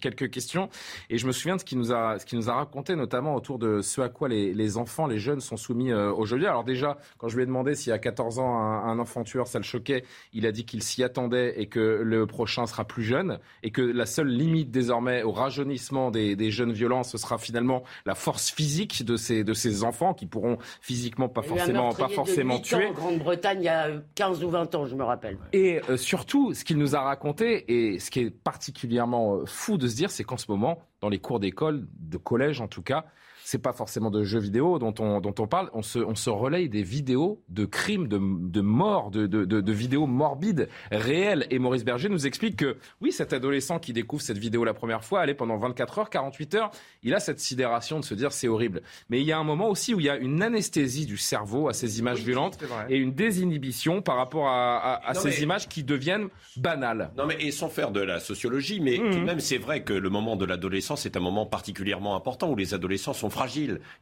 Speaker 1: quelques questions. Et je me souviens de ce qu'il nous a, ce qui nous a raconté, notamment autour de ce à quoi les, les enfants, les jeunes sont soumis euh, aujourd'hui. Alors déjà, quand je lui ai demandé s'il y a 14 ans un, enfant tueur, ça le choquait, il a dit qu'il s'y attendait et que le prochain sera plus jeune et que la seule limite désormais au rajeunissement des, des jeunes violents, ce sera finalement la force physique de ces, de ces enfants qui pourront physiquement pas forcément, pas forcément tuer.
Speaker 3: En Grande-Bretagne, il y a 15 ou 20 ans, je me rappelle.
Speaker 1: Et euh, surtout, ce qu'il nous a raconté et ce qui est particulièrement euh, fou de se dire, c'est qu'en ce moment, dans les cours d'école, de collège en tout cas, c'est pas forcément de jeux vidéo dont on, dont on parle, on se, on se relaye des vidéos de crimes, de, de morts, de, de, de, vidéos morbides, réelles. Et Maurice Berger nous explique que, oui, cet adolescent qui découvre cette vidéo la première fois, allez, pendant 24 heures, 48 heures, il a cette sidération de se dire c'est horrible. Mais il y a un moment aussi où il y a une anesthésie du cerveau à ces images violentes et une désinhibition par rapport à, à, ces images qui deviennent banales.
Speaker 7: Non, mais et sans faire de la sociologie, mais tout de mmh. même, c'est vrai que le moment de l'adolescence est un moment particulièrement important où les adolescents sont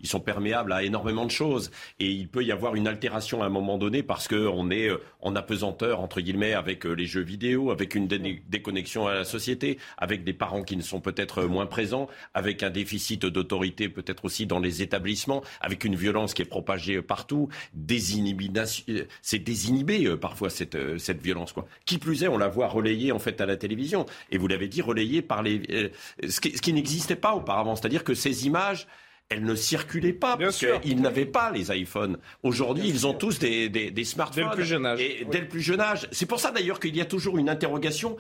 Speaker 7: ils sont perméables à énormément de choses. Et il peut y avoir une altération à un moment donné parce qu'on est euh, en apesanteur entre guillemets avec euh, les jeux vidéo, avec une déconnexion à la société, avec des parents qui ne sont peut-être moins présents, avec un déficit d'autorité peut-être aussi dans les établissements, avec une violence qui est propagée partout, c'est désinhibé parfois cette, cette violence quoi. Qui plus est, on la voit relayée en fait à la télévision. Et vous l'avez dit relayée par les ce qui, n'existait pas auparavant, c'est-à-dire que ces images elles ne circulaient pas parce qu'ils n'avaient pas les iPhones. Aujourd'hui, ils ont tous des, des, smartphones.
Speaker 1: Dès le plus jeune âge.
Speaker 7: Et dès le plus jeune âge. C'est pour ça d'ailleurs qu'il y a toujours une interrogation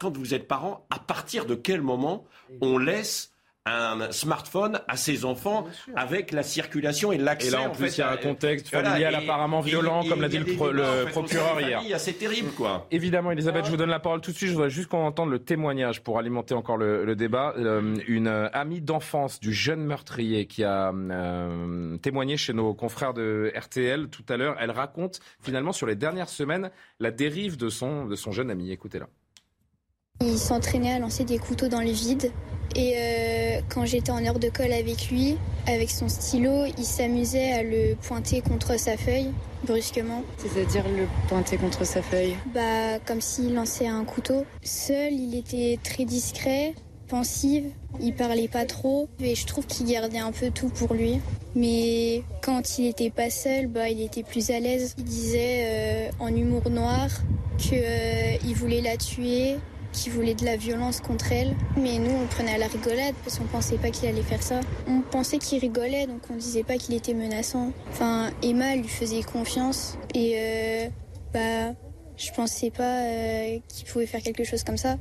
Speaker 7: quand vous êtes parent, à partir de quel moment on laisse un smartphone à ses enfants avec la circulation et l'accès.
Speaker 1: Et là, en, plus, il y a un contexte familial apparemment violent, comme l'a dit le, procureur hier.
Speaker 7: C'est terrible, quoi.
Speaker 1: Évidemment, Elisabeth, je vous donne la parole tout de suite. Je voudrais juste qu'on entende le témoignage pour alimenter encore le, débat. Euh, une amie d'enfance du jeune meurtrier qui a euh, témoigné chez nos confrères de RTL tout à l'heure. Elle raconte finalement sur les dernières semaines la dérive de son, de son jeune ami. Écoutez-la.
Speaker 12: Il s'entraînait à lancer des couteaux dans le vide. Et euh, quand j'étais en heure de colle avec lui, avec son stylo, il s'amusait à le pointer contre sa feuille, brusquement.
Speaker 13: C'est-à-dire le pointer contre sa feuille
Speaker 12: Bah, comme s'il lançait un couteau. Seul, il était très discret, pensif, il parlait pas trop, et je trouve qu'il gardait un peu tout pour lui. Mais quand il était pas seul, bah, il était plus à l'aise. Il disait euh, en humour noir qu'il euh, voulait la tuer, qui voulait de la violence contre elle. Mais nous, on prenait à la rigolade parce qu'on pensait pas qu'il allait faire ça. On pensait qu'il rigolait, donc on disait pas qu'il était menaçant. Enfin, Emma lui faisait confiance et euh, bah, je pensais pas euh, qu'il pouvait faire quelque chose comme ça.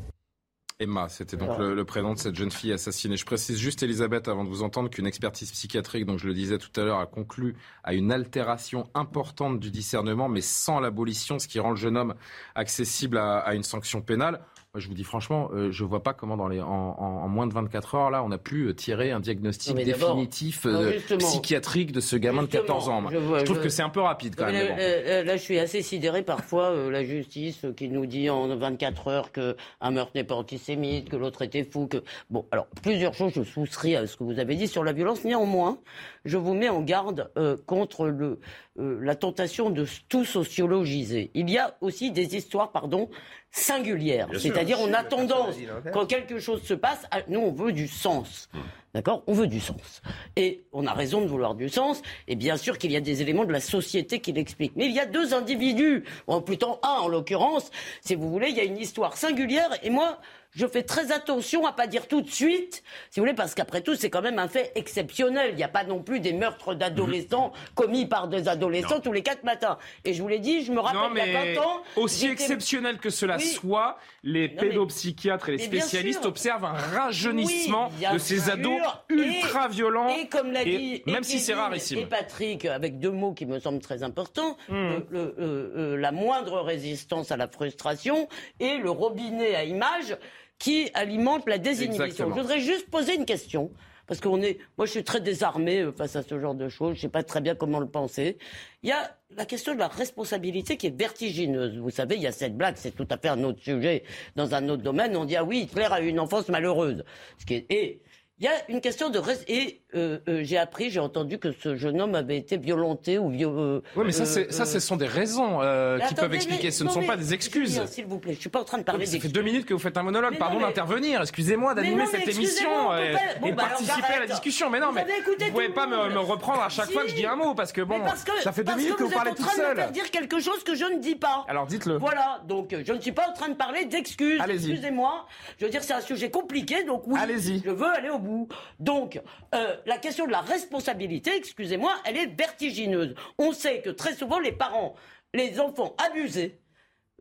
Speaker 1: Emma, c'était donc le, le, prénom de cette jeune fille assassinée. Je précise juste, Elisabeth, avant de vous entendre, qu'une expertise psychiatrique, donc je le disais tout à l'heure, a conclu à une altération importante du discernement, mais sans l'abolition, ce qui rend le jeune homme accessible à, à une sanction pénale je vous dis franchement, euh, je vois pas comment dans les, en, moins de 24 heures, là, on a pu euh, tirer un diagnostic définitif euh, psychiatrique de ce gamin de 14 ans. Je, trouve que c'est un peu rapide quand même.
Speaker 3: Là, je suis assez sidéré parfois, la justice qui nous dit en 24 heures qu'un meurtre n'est pas antisémite, que l'autre était fou. Que... Bon, alors, plusieurs choses, je souscris à ce que vous avez dit sur la violence. Néanmoins, je vous mets en garde contre le, la tentation de tout sociologiser. Il y a aussi des histoires, pardon, singulière. C'est-à-dire, on a tendance, quand quelque chose se passe, nous, on veut du sens. Hmm. D'accord? On veut du sens. Et on a raison de vouloir du sens. Et bien sûr qu'il y a des éléments de la société qui l'expliquent. Mais il y a deux individus, ou plutôt un en l'occurrence, si vous voulez, il y a une histoire singulière. Et moi, je fais très attention à pas dire tout de suite, si vous voulez, parce qu'après tout, c'est quand même un fait exceptionnel. Il n'y a pas non plus des meurtres d'adolescents mhm. commis par des adolescents tous les quatre matins. Et je vous l'ai dit, je me rappelle il y a 20 ans.
Speaker 1: Aussi exceptionnel que cela soit, les pédopsychiatres et les spécialistes observent un rajeunissement de ces ados ultra violents.
Speaker 3: Et comme l'a dit,
Speaker 1: même si c'est rarissime.
Speaker 3: Et Patrick, avec deux mots qui me semblent très importants, hmm. euh, euh, euh, la moindre résistance à la frustration et le robinet à image qui alimente la désinhibition. Je voudrais juste poser une question. Parce que est, moi, je suis très désarmé euh, face à ce genre de choses. Je ne sais pas très bien comment le penser. Il y a la question de la responsabilité qui est vertigineuse. Vous savez, il y a cette blague, c'est tout à fait un autre sujet dans un autre domaine. On dit ah oui, Hitler a eu une enfance malheureuse. Ce qui est, et il y a une question de et euh, euh, j'ai appris, j'ai entendu que ce jeune homme avait été violenté ou violé. Euh,
Speaker 1: oui, mais ça, ça, ce sont des raisons qui peuvent expliquer. ce ne sont pas des excuses.
Speaker 3: S'il vous plaît, je suis pas en train de parler.
Speaker 1: ça fait deux minutes que vous faites un monologue. Pardon d'intervenir. Excusez-moi d'animer cette émission et, de bah, participer à la discussion. Mais non, mais vous pouvez pas me, reprendre à chaque fois que je dis un mot parce que bon, ça fait deux minutes que vous parlez tout seul.
Speaker 3: Vous êtes en train de dire quelque chose que je ne dis pas.
Speaker 1: Alors dites-le.
Speaker 3: Voilà. Donc je ne suis pas en train de parler d'excuses. Excusez-moi. Je veux dire, c'est un sujet compliqué. Donc oui, je veux aller au bout. Donc donc, euh, la question de la responsabilité, excusez-moi, elle est vertigineuse. On sait que très souvent, les parents, les enfants abusés,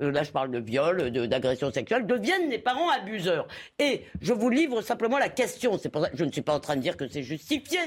Speaker 3: euh, là je parle de viol, d'agression sexuelle, deviennent des parents abuseurs. Et je vous livre simplement la question, je ne suis pas en train de dire que c'est justifié,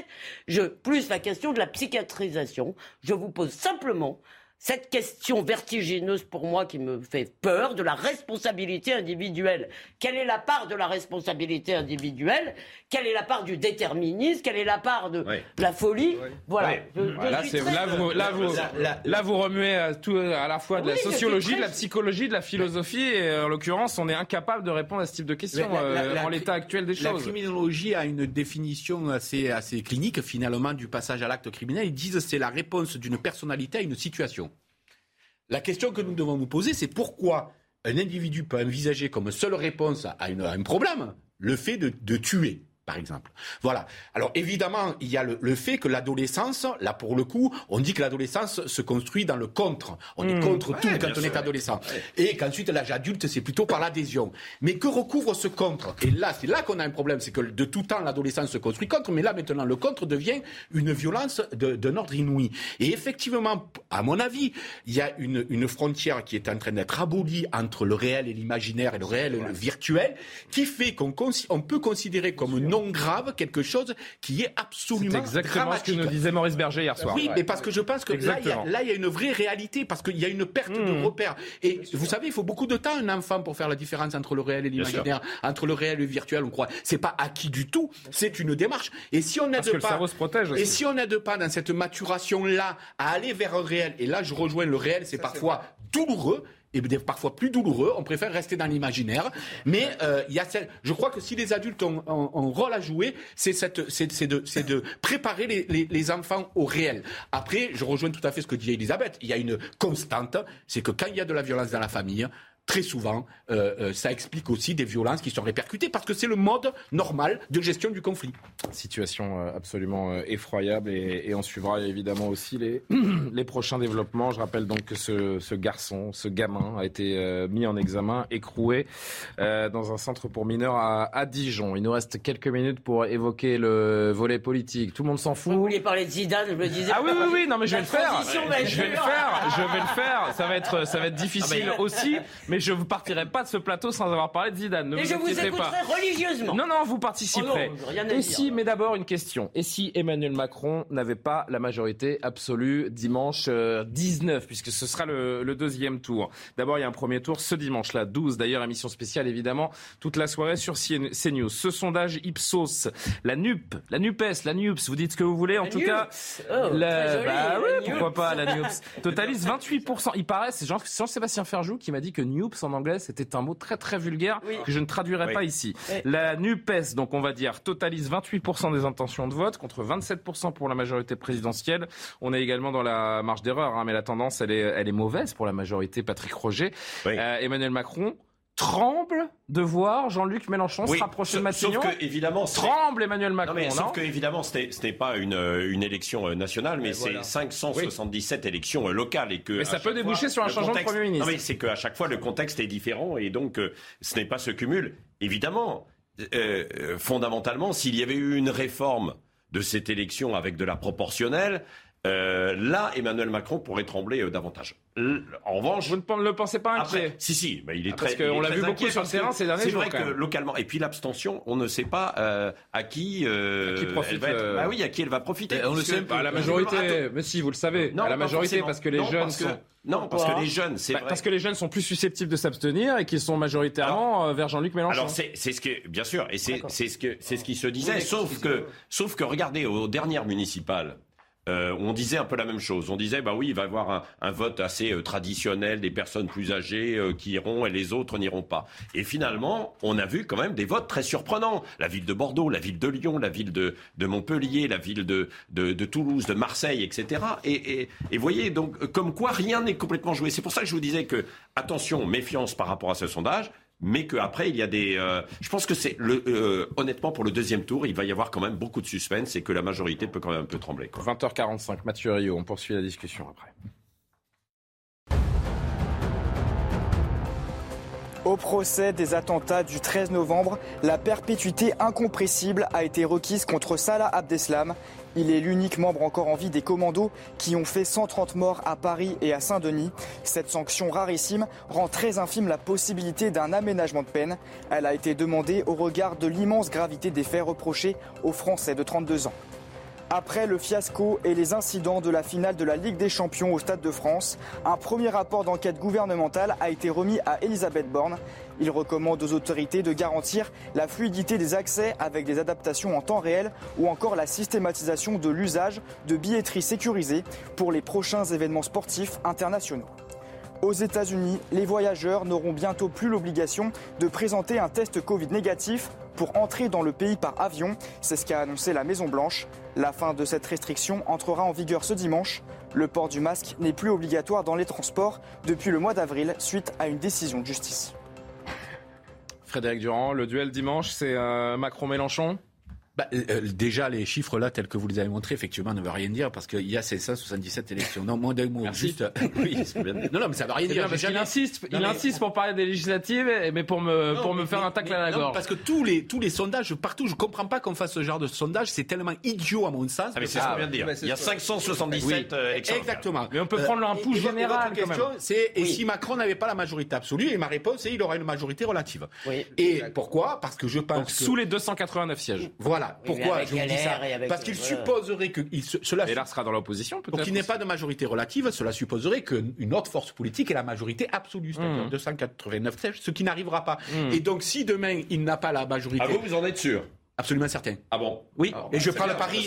Speaker 3: plus la question de la psychiatrisation, je vous pose simplement cette question vertigineuse pour moi qui me fait peur de la responsabilité individuelle. Quelle est la part de la responsabilité individuelle? Quelle est la part du déterminisme? Quelle est la part de la folie? Voilà.
Speaker 1: là, vous, là, vous, remuez à, tout, à la fois de la sociologie, de la psychologie, de la philosophie, et en l'occurrence, on est incapable de répondre à ce type de questions euh, en l'état actuel des choses.
Speaker 4: La criminologie a une définition assez, assez clinique, finalement, du passage à l'acte criminel. Ils disent que c'est la réponse d'une personnalité à une situation. La question que nous devons nous poser, c'est pourquoi un individu peut envisager comme seule réponse à, un problème le fait de tuer par exemple. Voilà. Alors évidemment, il y a le, fait que l'adolescence, là pour le coup, on dit que l'adolescence se construit dans le contre. On est hmm. contre tout quand on est adolescent. Et qu'ensuite l'âge adulte, c'est plutôt par l'adhésion. Mais que recouvre ce contre? Et là, c'est là qu'on a un problème, c'est que de tout temps, l'adolescence se construit contre, mais là maintenant, le contre devient une violence d'un ordre inouï. Et effectivement, à mon avis, il y a une, une frontière qui est en train d'être abolie entre le réel et l'imaginaire et le réel et le virtuel, qui fait qu'on on peut considérer comme non grave, quelque chose qui est absolument
Speaker 1: C'est exactement ce que nous disait Maurice Berger hier soir.
Speaker 4: Oui, mais parce que je pense que là il, y a, une vraie réalité, parce qu'il y a une perte de mmh. repères. Et vous savez, il faut beaucoup de temps, un enfant, pour faire la différence entre le réel et l'imaginaire, entre le réel et le virtuel, on croit. C'est pas acquis du tout, c'est une démarche. Et si on n'aide pas, et si on n'aide pas dans cette maturation-là à aller vers un réel, et là je rejoins le réel, c'est parfois douloureux, et parfois plus douloureux. On préfère rester dans l'imaginaire. Mais euh, y a je crois que si les adultes ont, un rôle à jouer, c'est de, de, préparer les, les, les, enfants au réel. Après, je rejoins tout à fait ce que dit Elisabeth. Il y a une constante, c'est que quand il y a de la violence dans la famille, très souvent, euh, euh, ça explique aussi des violences qui sont répercutées parce que c'est le mode normal de gestion du conflit.
Speaker 1: Situation euh, absolument effroyable et, on suivra évidemment aussi les, les prochains développements. Je rappelle donc que ce, ce garçon, ce gamin a été mis en examen, écroué dans un centre pour mineurs à, à, Dijon. Il nous reste quelques minutes pour évoquer le volet politique. Tout le monde s'en fout.
Speaker 3: Vous vouliez parler de Zidane, je me disais.
Speaker 1: Ah oui, oui, oui, non mais je vais le faire. Je vais le faire, je vais le faire. Ça va être, ça va être difficile ah, aussi mais je ne partirai pas de ce plateau sans avoir parlé de Zidane. Ne
Speaker 3: et
Speaker 1: vous
Speaker 3: je vous écouterai
Speaker 1: pas.
Speaker 3: religieusement.
Speaker 1: Non, non, vous participerez. Oh et si, mais d'abord une question. Et si Emmanuel Macron n'avait pas la majorité absolue dimanche 19, euh, puisque ce sera le, le deuxième tour. D'abord, il y a un premier tour ce dimanche-là, 12. D'ailleurs, émission spéciale, évidemment, toute la soirée sur CNews. Ce sondage Ipsos, la NUP, la NUPES, la NUPS, vous dites ce que vous voulez. En tout cas,
Speaker 3: oh,
Speaker 1: la... bah, oui, pourquoi pas, la NUPS. Totalise 28%. Il paraît, c'est Jean-Sébastien Ferjou qui m'a dit que NUPS en anglais, c'était un mot très très vulgaire que je ne traduirai pas ici. La NUPES, donc on va dire, totalise 28% des intentions de vote contre 27% pour la majorité présidentielle. On est également dans la marge d'erreur, hein, mais la tendance, elle est, elle est mauvaise pour la majorité. Patrick Roger, euh, Emmanuel Macron tremble de voir Jean-Luc Mélenchon se rapprocher de Matignon.
Speaker 7: Sauf que, évidemment,
Speaker 1: tremble Emmanuel Macron. Non,
Speaker 7: sauf que, évidemment, ce n'est pas une, euh, une élection euh, nationale, mais, c'est 577 élections euh, locales. Et que
Speaker 1: mais ça peut déboucher sur un changement de Premier ministre.
Speaker 7: Non, mais c'est qu'à chaque fois, le contexte est différent et donc ce n'est pas ce cumul. Évidemment, fondamentalement, s'il y avait eu une réforme de cette élection avec de la proportionnelle, euh, là, Emmanuel Macron pourrait trembler euh, davantage.
Speaker 1: En revanche, vous ne le pensez pas inquiet
Speaker 7: Si, si, mais il est
Speaker 1: ah,
Speaker 7: très.
Speaker 1: Parce qu'on l'a vu beaucoup sur le terrain ces derniers
Speaker 7: jours. C'est vrai que localement, et puis l'abstention, on ne sait pas euh, à qui. à qui profite. Elle va bah oui, à qui elle va profiter.
Speaker 1: on le sait pas. À la majorité. Mais si, vous le savez. Non, à la majorité, parce que les jeunes sont.
Speaker 7: Non, parce que les jeunes, c'est bah,
Speaker 1: Parce que les jeunes sont plus susceptibles de s'abstenir et qu'ils sont majoritairement vers Jean-Luc Mélenchon.
Speaker 7: Alors c'est ce que, bien sûr, et c'est ce que c'est ce qui se disait. Sauf que, sauf que, regardez, aux dernières municipales, euh, on disait un peu la même chose. On disait, bah oui, il va y avoir un, vote assez euh, traditionnel, des personnes plus âgées euh, qui iront et les autres n'iront pas. Et finalement, on a vu quand même des votes très surprenants. La ville de Bordeaux, la ville de Lyon, la ville de, Montpellier, la ville de, de, Toulouse, de Marseille, etc. Et, et, voyez, donc, comme quoi rien n'est complètement joué. C'est pour ça que je vous disais que, attention, méfiance par rapport à ce sondage mais qu'après, il y a des... Euh, je pense que c'est... Le, euh, honnêtement, pour le deuxième tour, il va y avoir quand même beaucoup de suspense et que la majorité peut quand même un peu trembler.
Speaker 1: 20h45, Mathieu Rio, on poursuit la discussion après.
Speaker 2: Au procès des attentats du 13 novembre, la perpétuité incompressible a été requise contre Salah Abdeslam. Il est l'unique membre encore en vie des commandos qui ont fait 130 morts à Paris et à Saint-Denis. Cette sanction rarissime rend très infime la possibilité d'un aménagement de peine. Elle a été demandée au regard de l'immense gravité des faits reprochés aux Français de 32 ans. Après le fiasco et les incidents de la finale de la Ligue des Champions au Stade de France, un premier rapport d'enquête gouvernementale a été remis à Elisabeth Borne. Il recommande aux autorités de garantir la fluidité des accès avec des adaptations en temps réel ou encore la systématisation de l'usage de billetteries sécurisées pour les prochains événements sportifs internationaux. Aux États-Unis, les voyageurs n'auront bientôt plus l'obligation de présenter un test Covid négatif pour entrer dans le pays par avion. C'est ce qu'a annoncé la Maison-Blanche. La fin de cette restriction entrera en vigueur ce dimanche. Le port du masque n'est plus obligatoire dans les transports depuis le mois d'avril suite à une décision de justice.
Speaker 1: Frédéric Durand, le duel dimanche, c'est euh, Macron-Mélenchon?
Speaker 4: Bah, euh, euh, déjà, les chiffres là, tels que vous les avez montrés, effectivement, ne veulent rien dire parce qu'il y a ces 177 élections. Non, moins d'un mot. Juste, oui, bien. Non, non, mais ça veut rien dire.
Speaker 1: Il insiste, il insiste pour parler des législatives, mais pour me, pour me faire un tacle à la gorge.
Speaker 4: Parce que tous les, tous les sondages, partout, je comprends pas qu'on fasse ce genre de sondage. C'est tellement idiot à mon sens.
Speaker 7: Ah, mais c'est ce qu'on vient de dire. Il y a 577 euh,
Speaker 4: Exactement.
Speaker 1: Mais on peut prendre un pouce général.
Speaker 4: La question, c'est et si Macron n'avait pas la majorité absolue Et ma réponse est il aura une majorité relative. Et pourquoi? Parce que je pense. Donc
Speaker 1: sous les 289 sièges.
Speaker 4: Voilà. Pourquoi parce qu'il supposerait que cela.
Speaker 1: Et là sera dans l'opposition peut-être.
Speaker 4: Pour qu'il n'ait pas de majorité relative, cela supposerait qu'une autre force politique ait la majorité absolue, c'est-à-dire 289 mmh. sièges, ce qui n'arrivera pas. Mmh. Et donc si demain il n'a pas la majorité.
Speaker 7: Ah vous, vous en êtes sûr?
Speaker 4: Absolument certain.
Speaker 7: Ah bon
Speaker 4: Oui. et je prends le pari.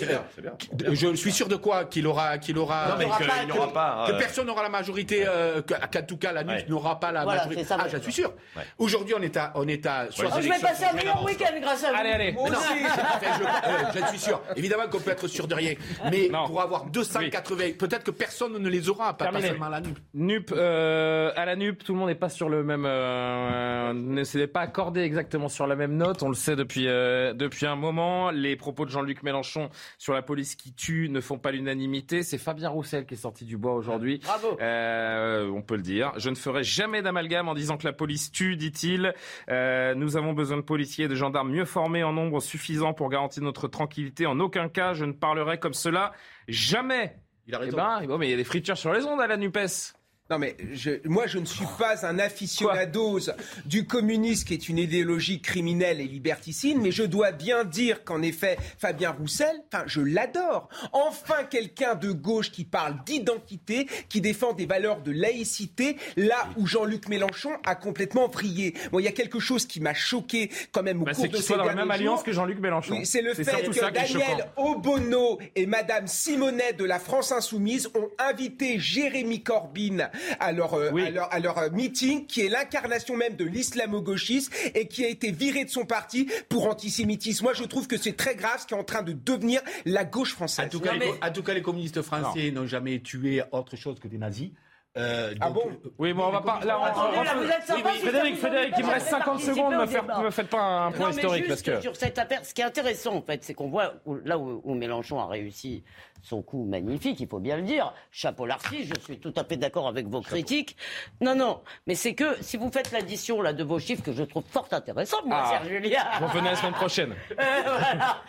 Speaker 4: je suis sûr de quoi Qu'il aura, qu'il aura.
Speaker 7: Non mais qu'il n'y aura pas.
Speaker 4: Que euh, personne n'aura la majorité. Euh, qu'en tout cas, la NUP n'aura pas la majorité. Ça, ah, j'en suis sûr. Aujourd'hui, on est à, on est à.
Speaker 3: Oh, je vais passer un meilleur week-end grâce à vous.
Speaker 1: Allez, allez.
Speaker 4: Moi aussi. je, euh, suis sûr. Évidemment qu'on peut être sûr de rien. Mais pour avoir 280, peut-être que personne ne les aura, pas, seulement la NUP.
Speaker 1: NUP, à la NUP, tout le monde n'est pas sur le même. ne s'est pas accordé exactement sur la même note. On le sait depuis depuis depuis un moment. Les propos de Jean-Luc Mélenchon sur la police qui tue ne font pas l'unanimité. C'est Fabien Roussel qui est sorti du bois aujourd'hui.
Speaker 3: Bravo.
Speaker 1: Euh, on peut le dire. Je ne ferai jamais d'amalgame en disant que la police tue, dit-il. Euh, nous avons besoin de policiers et de gendarmes mieux formés en nombre suffisant pour garantir notre tranquillité. En aucun cas, je ne parlerai comme cela. Jamais.
Speaker 4: Il a raison.
Speaker 1: Eh ben, bon, mais il y a des fritures sur les ondes à la NUPES.
Speaker 8: Non mais je, moi je ne suis pas un aficionado du communisme qui est une idéologie criminelle et liberticide, mais je dois bien dire qu'en effet Fabien Roussel, enfin je l'adore. Enfin quelqu'un de gauche qui parle d'identité, qui défend des valeurs de laïcité, là où Jean-Luc Mélenchon a complètement vrillé. Bon, il y a quelque chose qui m'a choqué quand même au
Speaker 1: bah,
Speaker 8: cours de
Speaker 1: ces
Speaker 8: dans
Speaker 1: la même alliance que Jean-Luc Mélenchon.
Speaker 8: c'est le fait que Daniel Obono et Madame Simonet de la France Insoumise ont invité Jérémy Corbyn à leur, à leur, euh, meeting, qui est l'incarnation même de l'islamo-gauchisme et qui a été viré de son parti pour antisémitisme. Moi, je trouve que c'est très grave ce qui est en train de devenir la gauche française.
Speaker 4: En tout cas, les, en tout cas les communistes français n'ont jamais tué autre chose que des nazis.
Speaker 8: Euh, ah bon euh,
Speaker 1: Oui, bon, on va pas. Là, on, Attendez, là, vous êtes sympa, oui, oui. Frédéric, Frédéric, il me reste 50 secondes. Ne me, faites pas un point historique. Parce que...
Speaker 3: Sur cette affaire, ce qui est intéressant, en fait, c'est qu'on voit là où, Mélenchon a réussi son coup magnifique, il faut bien le dire. Chapeau Larcy, je suis tout à fait d'accord avec vos critiques. Non, non, mais c'est que si vous faites l'addition de vos chiffres que je trouve fort intéressant, moi, ah, Serge Julien.
Speaker 1: Vous revenez la semaine prochaine.
Speaker 3: Euh, voilà.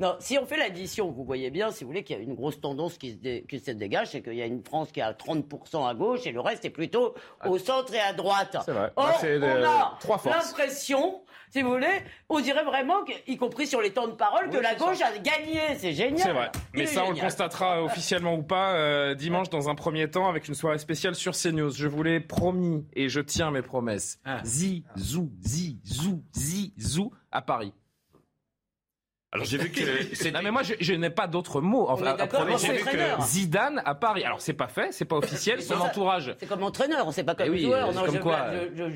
Speaker 3: non, si on fait l'addition, vous voyez bien, si vous voulez, qu'il y a une grosse tendance qui se, qui se dégage, c'est qu'il y a une France qui a 30% à gauche et le reste est plutôt ah. au centre et à droite.
Speaker 1: C'est Vrai.
Speaker 3: Or, Là,
Speaker 1: on
Speaker 3: a euh, l'impression, si vous voulez, on dirait vraiment, y compris sur les temps de parole, que la gauche a gagné. C'est génial.
Speaker 1: C'est vrai. Mais ça, on le constatera ah. officiellement ou pas euh, dimanche dans un premier temps avec une soirée spéciale sur CNews. Je vous l'ai promis et je tiens mes promesses. Ah. Zizou, zizou, zizou à Paris.
Speaker 7: Alors j'ai vu que
Speaker 1: non mais moi je, n'ai pas d'autres mots.
Speaker 3: Enfin, j'ai vu que
Speaker 1: Zidane à Paris. Alors c'est pas fait, c'est pas officiel. Son entourage.
Speaker 3: C'est comme entraîneur, on sait pas comme eh joueur.
Speaker 1: comme quoi,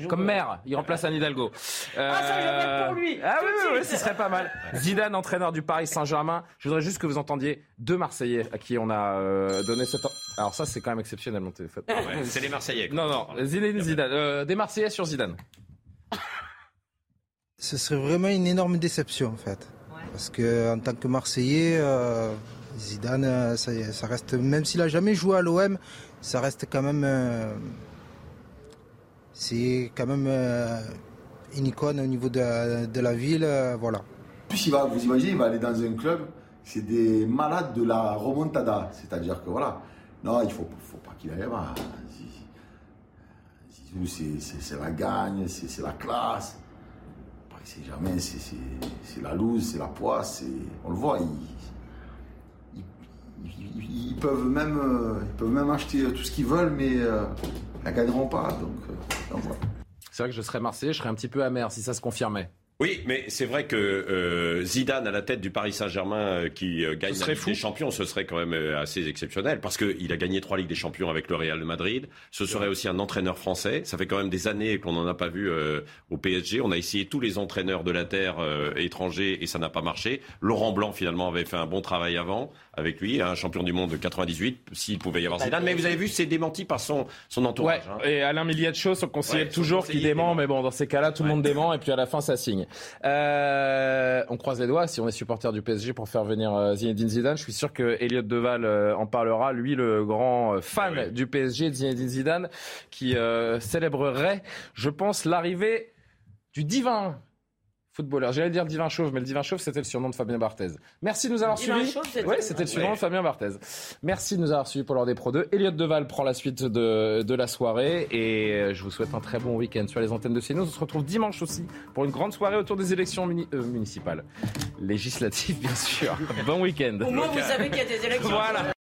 Speaker 1: comme maire. Il remplace Anne Hidalgo.
Speaker 3: ah ça je pour lui.
Speaker 1: Ah oui oui, oui ce serait pas mal. Zidane entraîneur du Paris Saint-Germain. Je voudrais juste que vous entendiez deux Marseillais à qui on a euh, donné cette. Alors ça c'est quand même exceptionnel mon téléphone.
Speaker 7: Ouais, c'est les Marseillais.
Speaker 1: Non non, Zidane Zidane. Euh, des Marseillais sur Zidane.
Speaker 14: Ce serait vraiment une énorme déception en fait. Parce qu'en tant que Marseillais, euh, Zidane, euh, ça, reste, même s'il a jamais joué à l'OM, ça reste quand même, euh, c'est quand même une icône au niveau de, la ville, voilà.
Speaker 15: Plus il va, vous imaginez, il va aller dans un club, c'est des malades de la remontada, c'est-à-dire que voilà, non, il faut, faut pas qu'il aille là C'est la gagne, c'est la classe c'est jamais, c'est la loose, c'est la poisse, on le voit, ils, peuvent même, euh, ils peuvent même acheter tout ce qu'ils veulent, mais euh, ils ne gagneront pas. Donc.
Speaker 1: C'est vrai que je serais Marseillais, je serais un petit peu amer si ça se confirmait.
Speaker 7: Oui, mais c'est vrai que euh, Zidane à la tête du Paris Saint-Germain euh, qui euh, gagne la Ligue des Champions, ce serait quand même assez exceptionnel parce qu'il a gagné trois Ligues des Champions avec le Real de Madrid. Ce serait aussi un entraîneur français. Ça fait quand même des années qu'on n'en a pas vu au PSG. On a essayé tous les entraîneurs de la terre étrangers et ça n'a pas marché. Laurent Blanc finalement avait fait un bon travail avant avec lui, un champion du monde de 98, s'il pouvait y avoir Zidane. Mais vous avez vu, c'est démenti par son, son entourage.
Speaker 1: Ouais, hein. Et Alain Miliacho, son conseiller toujours qui dément, mais bon, dans ces cas-là, tout le monde dément et puis à la fin, ça signe. Euh, on croise les doigts si on est supporter du PSG pour faire venir euh, Zinedine Zidane. Je suis sûr que Elliot Deval euh, en parlera, lui le grand fan ah du PSG, Zinedine Zidane, qui célébrerait, je pense, l'arrivée du divin footballeur. J'allais dire divin chauve, mais le divin chauve, c'était le surnom de Fabien Barthez. Merci de nous avoir suivis. Oui, c'était le surnom de Fabien Barthez. Merci de nous avoir suivis pour l'heure des Pro 2. Elliot Deval prend la suite de, de la soirée et je vous souhaite un très bon week-end sur les antennes de CNews. On se retrouve dimanche aussi pour une grande soirée autour des élections euh, municipales. Législatives, bien sûr. bon week-end.
Speaker 3: Au moins, vous savez qu'il y a des élections.
Speaker 1: Voilà.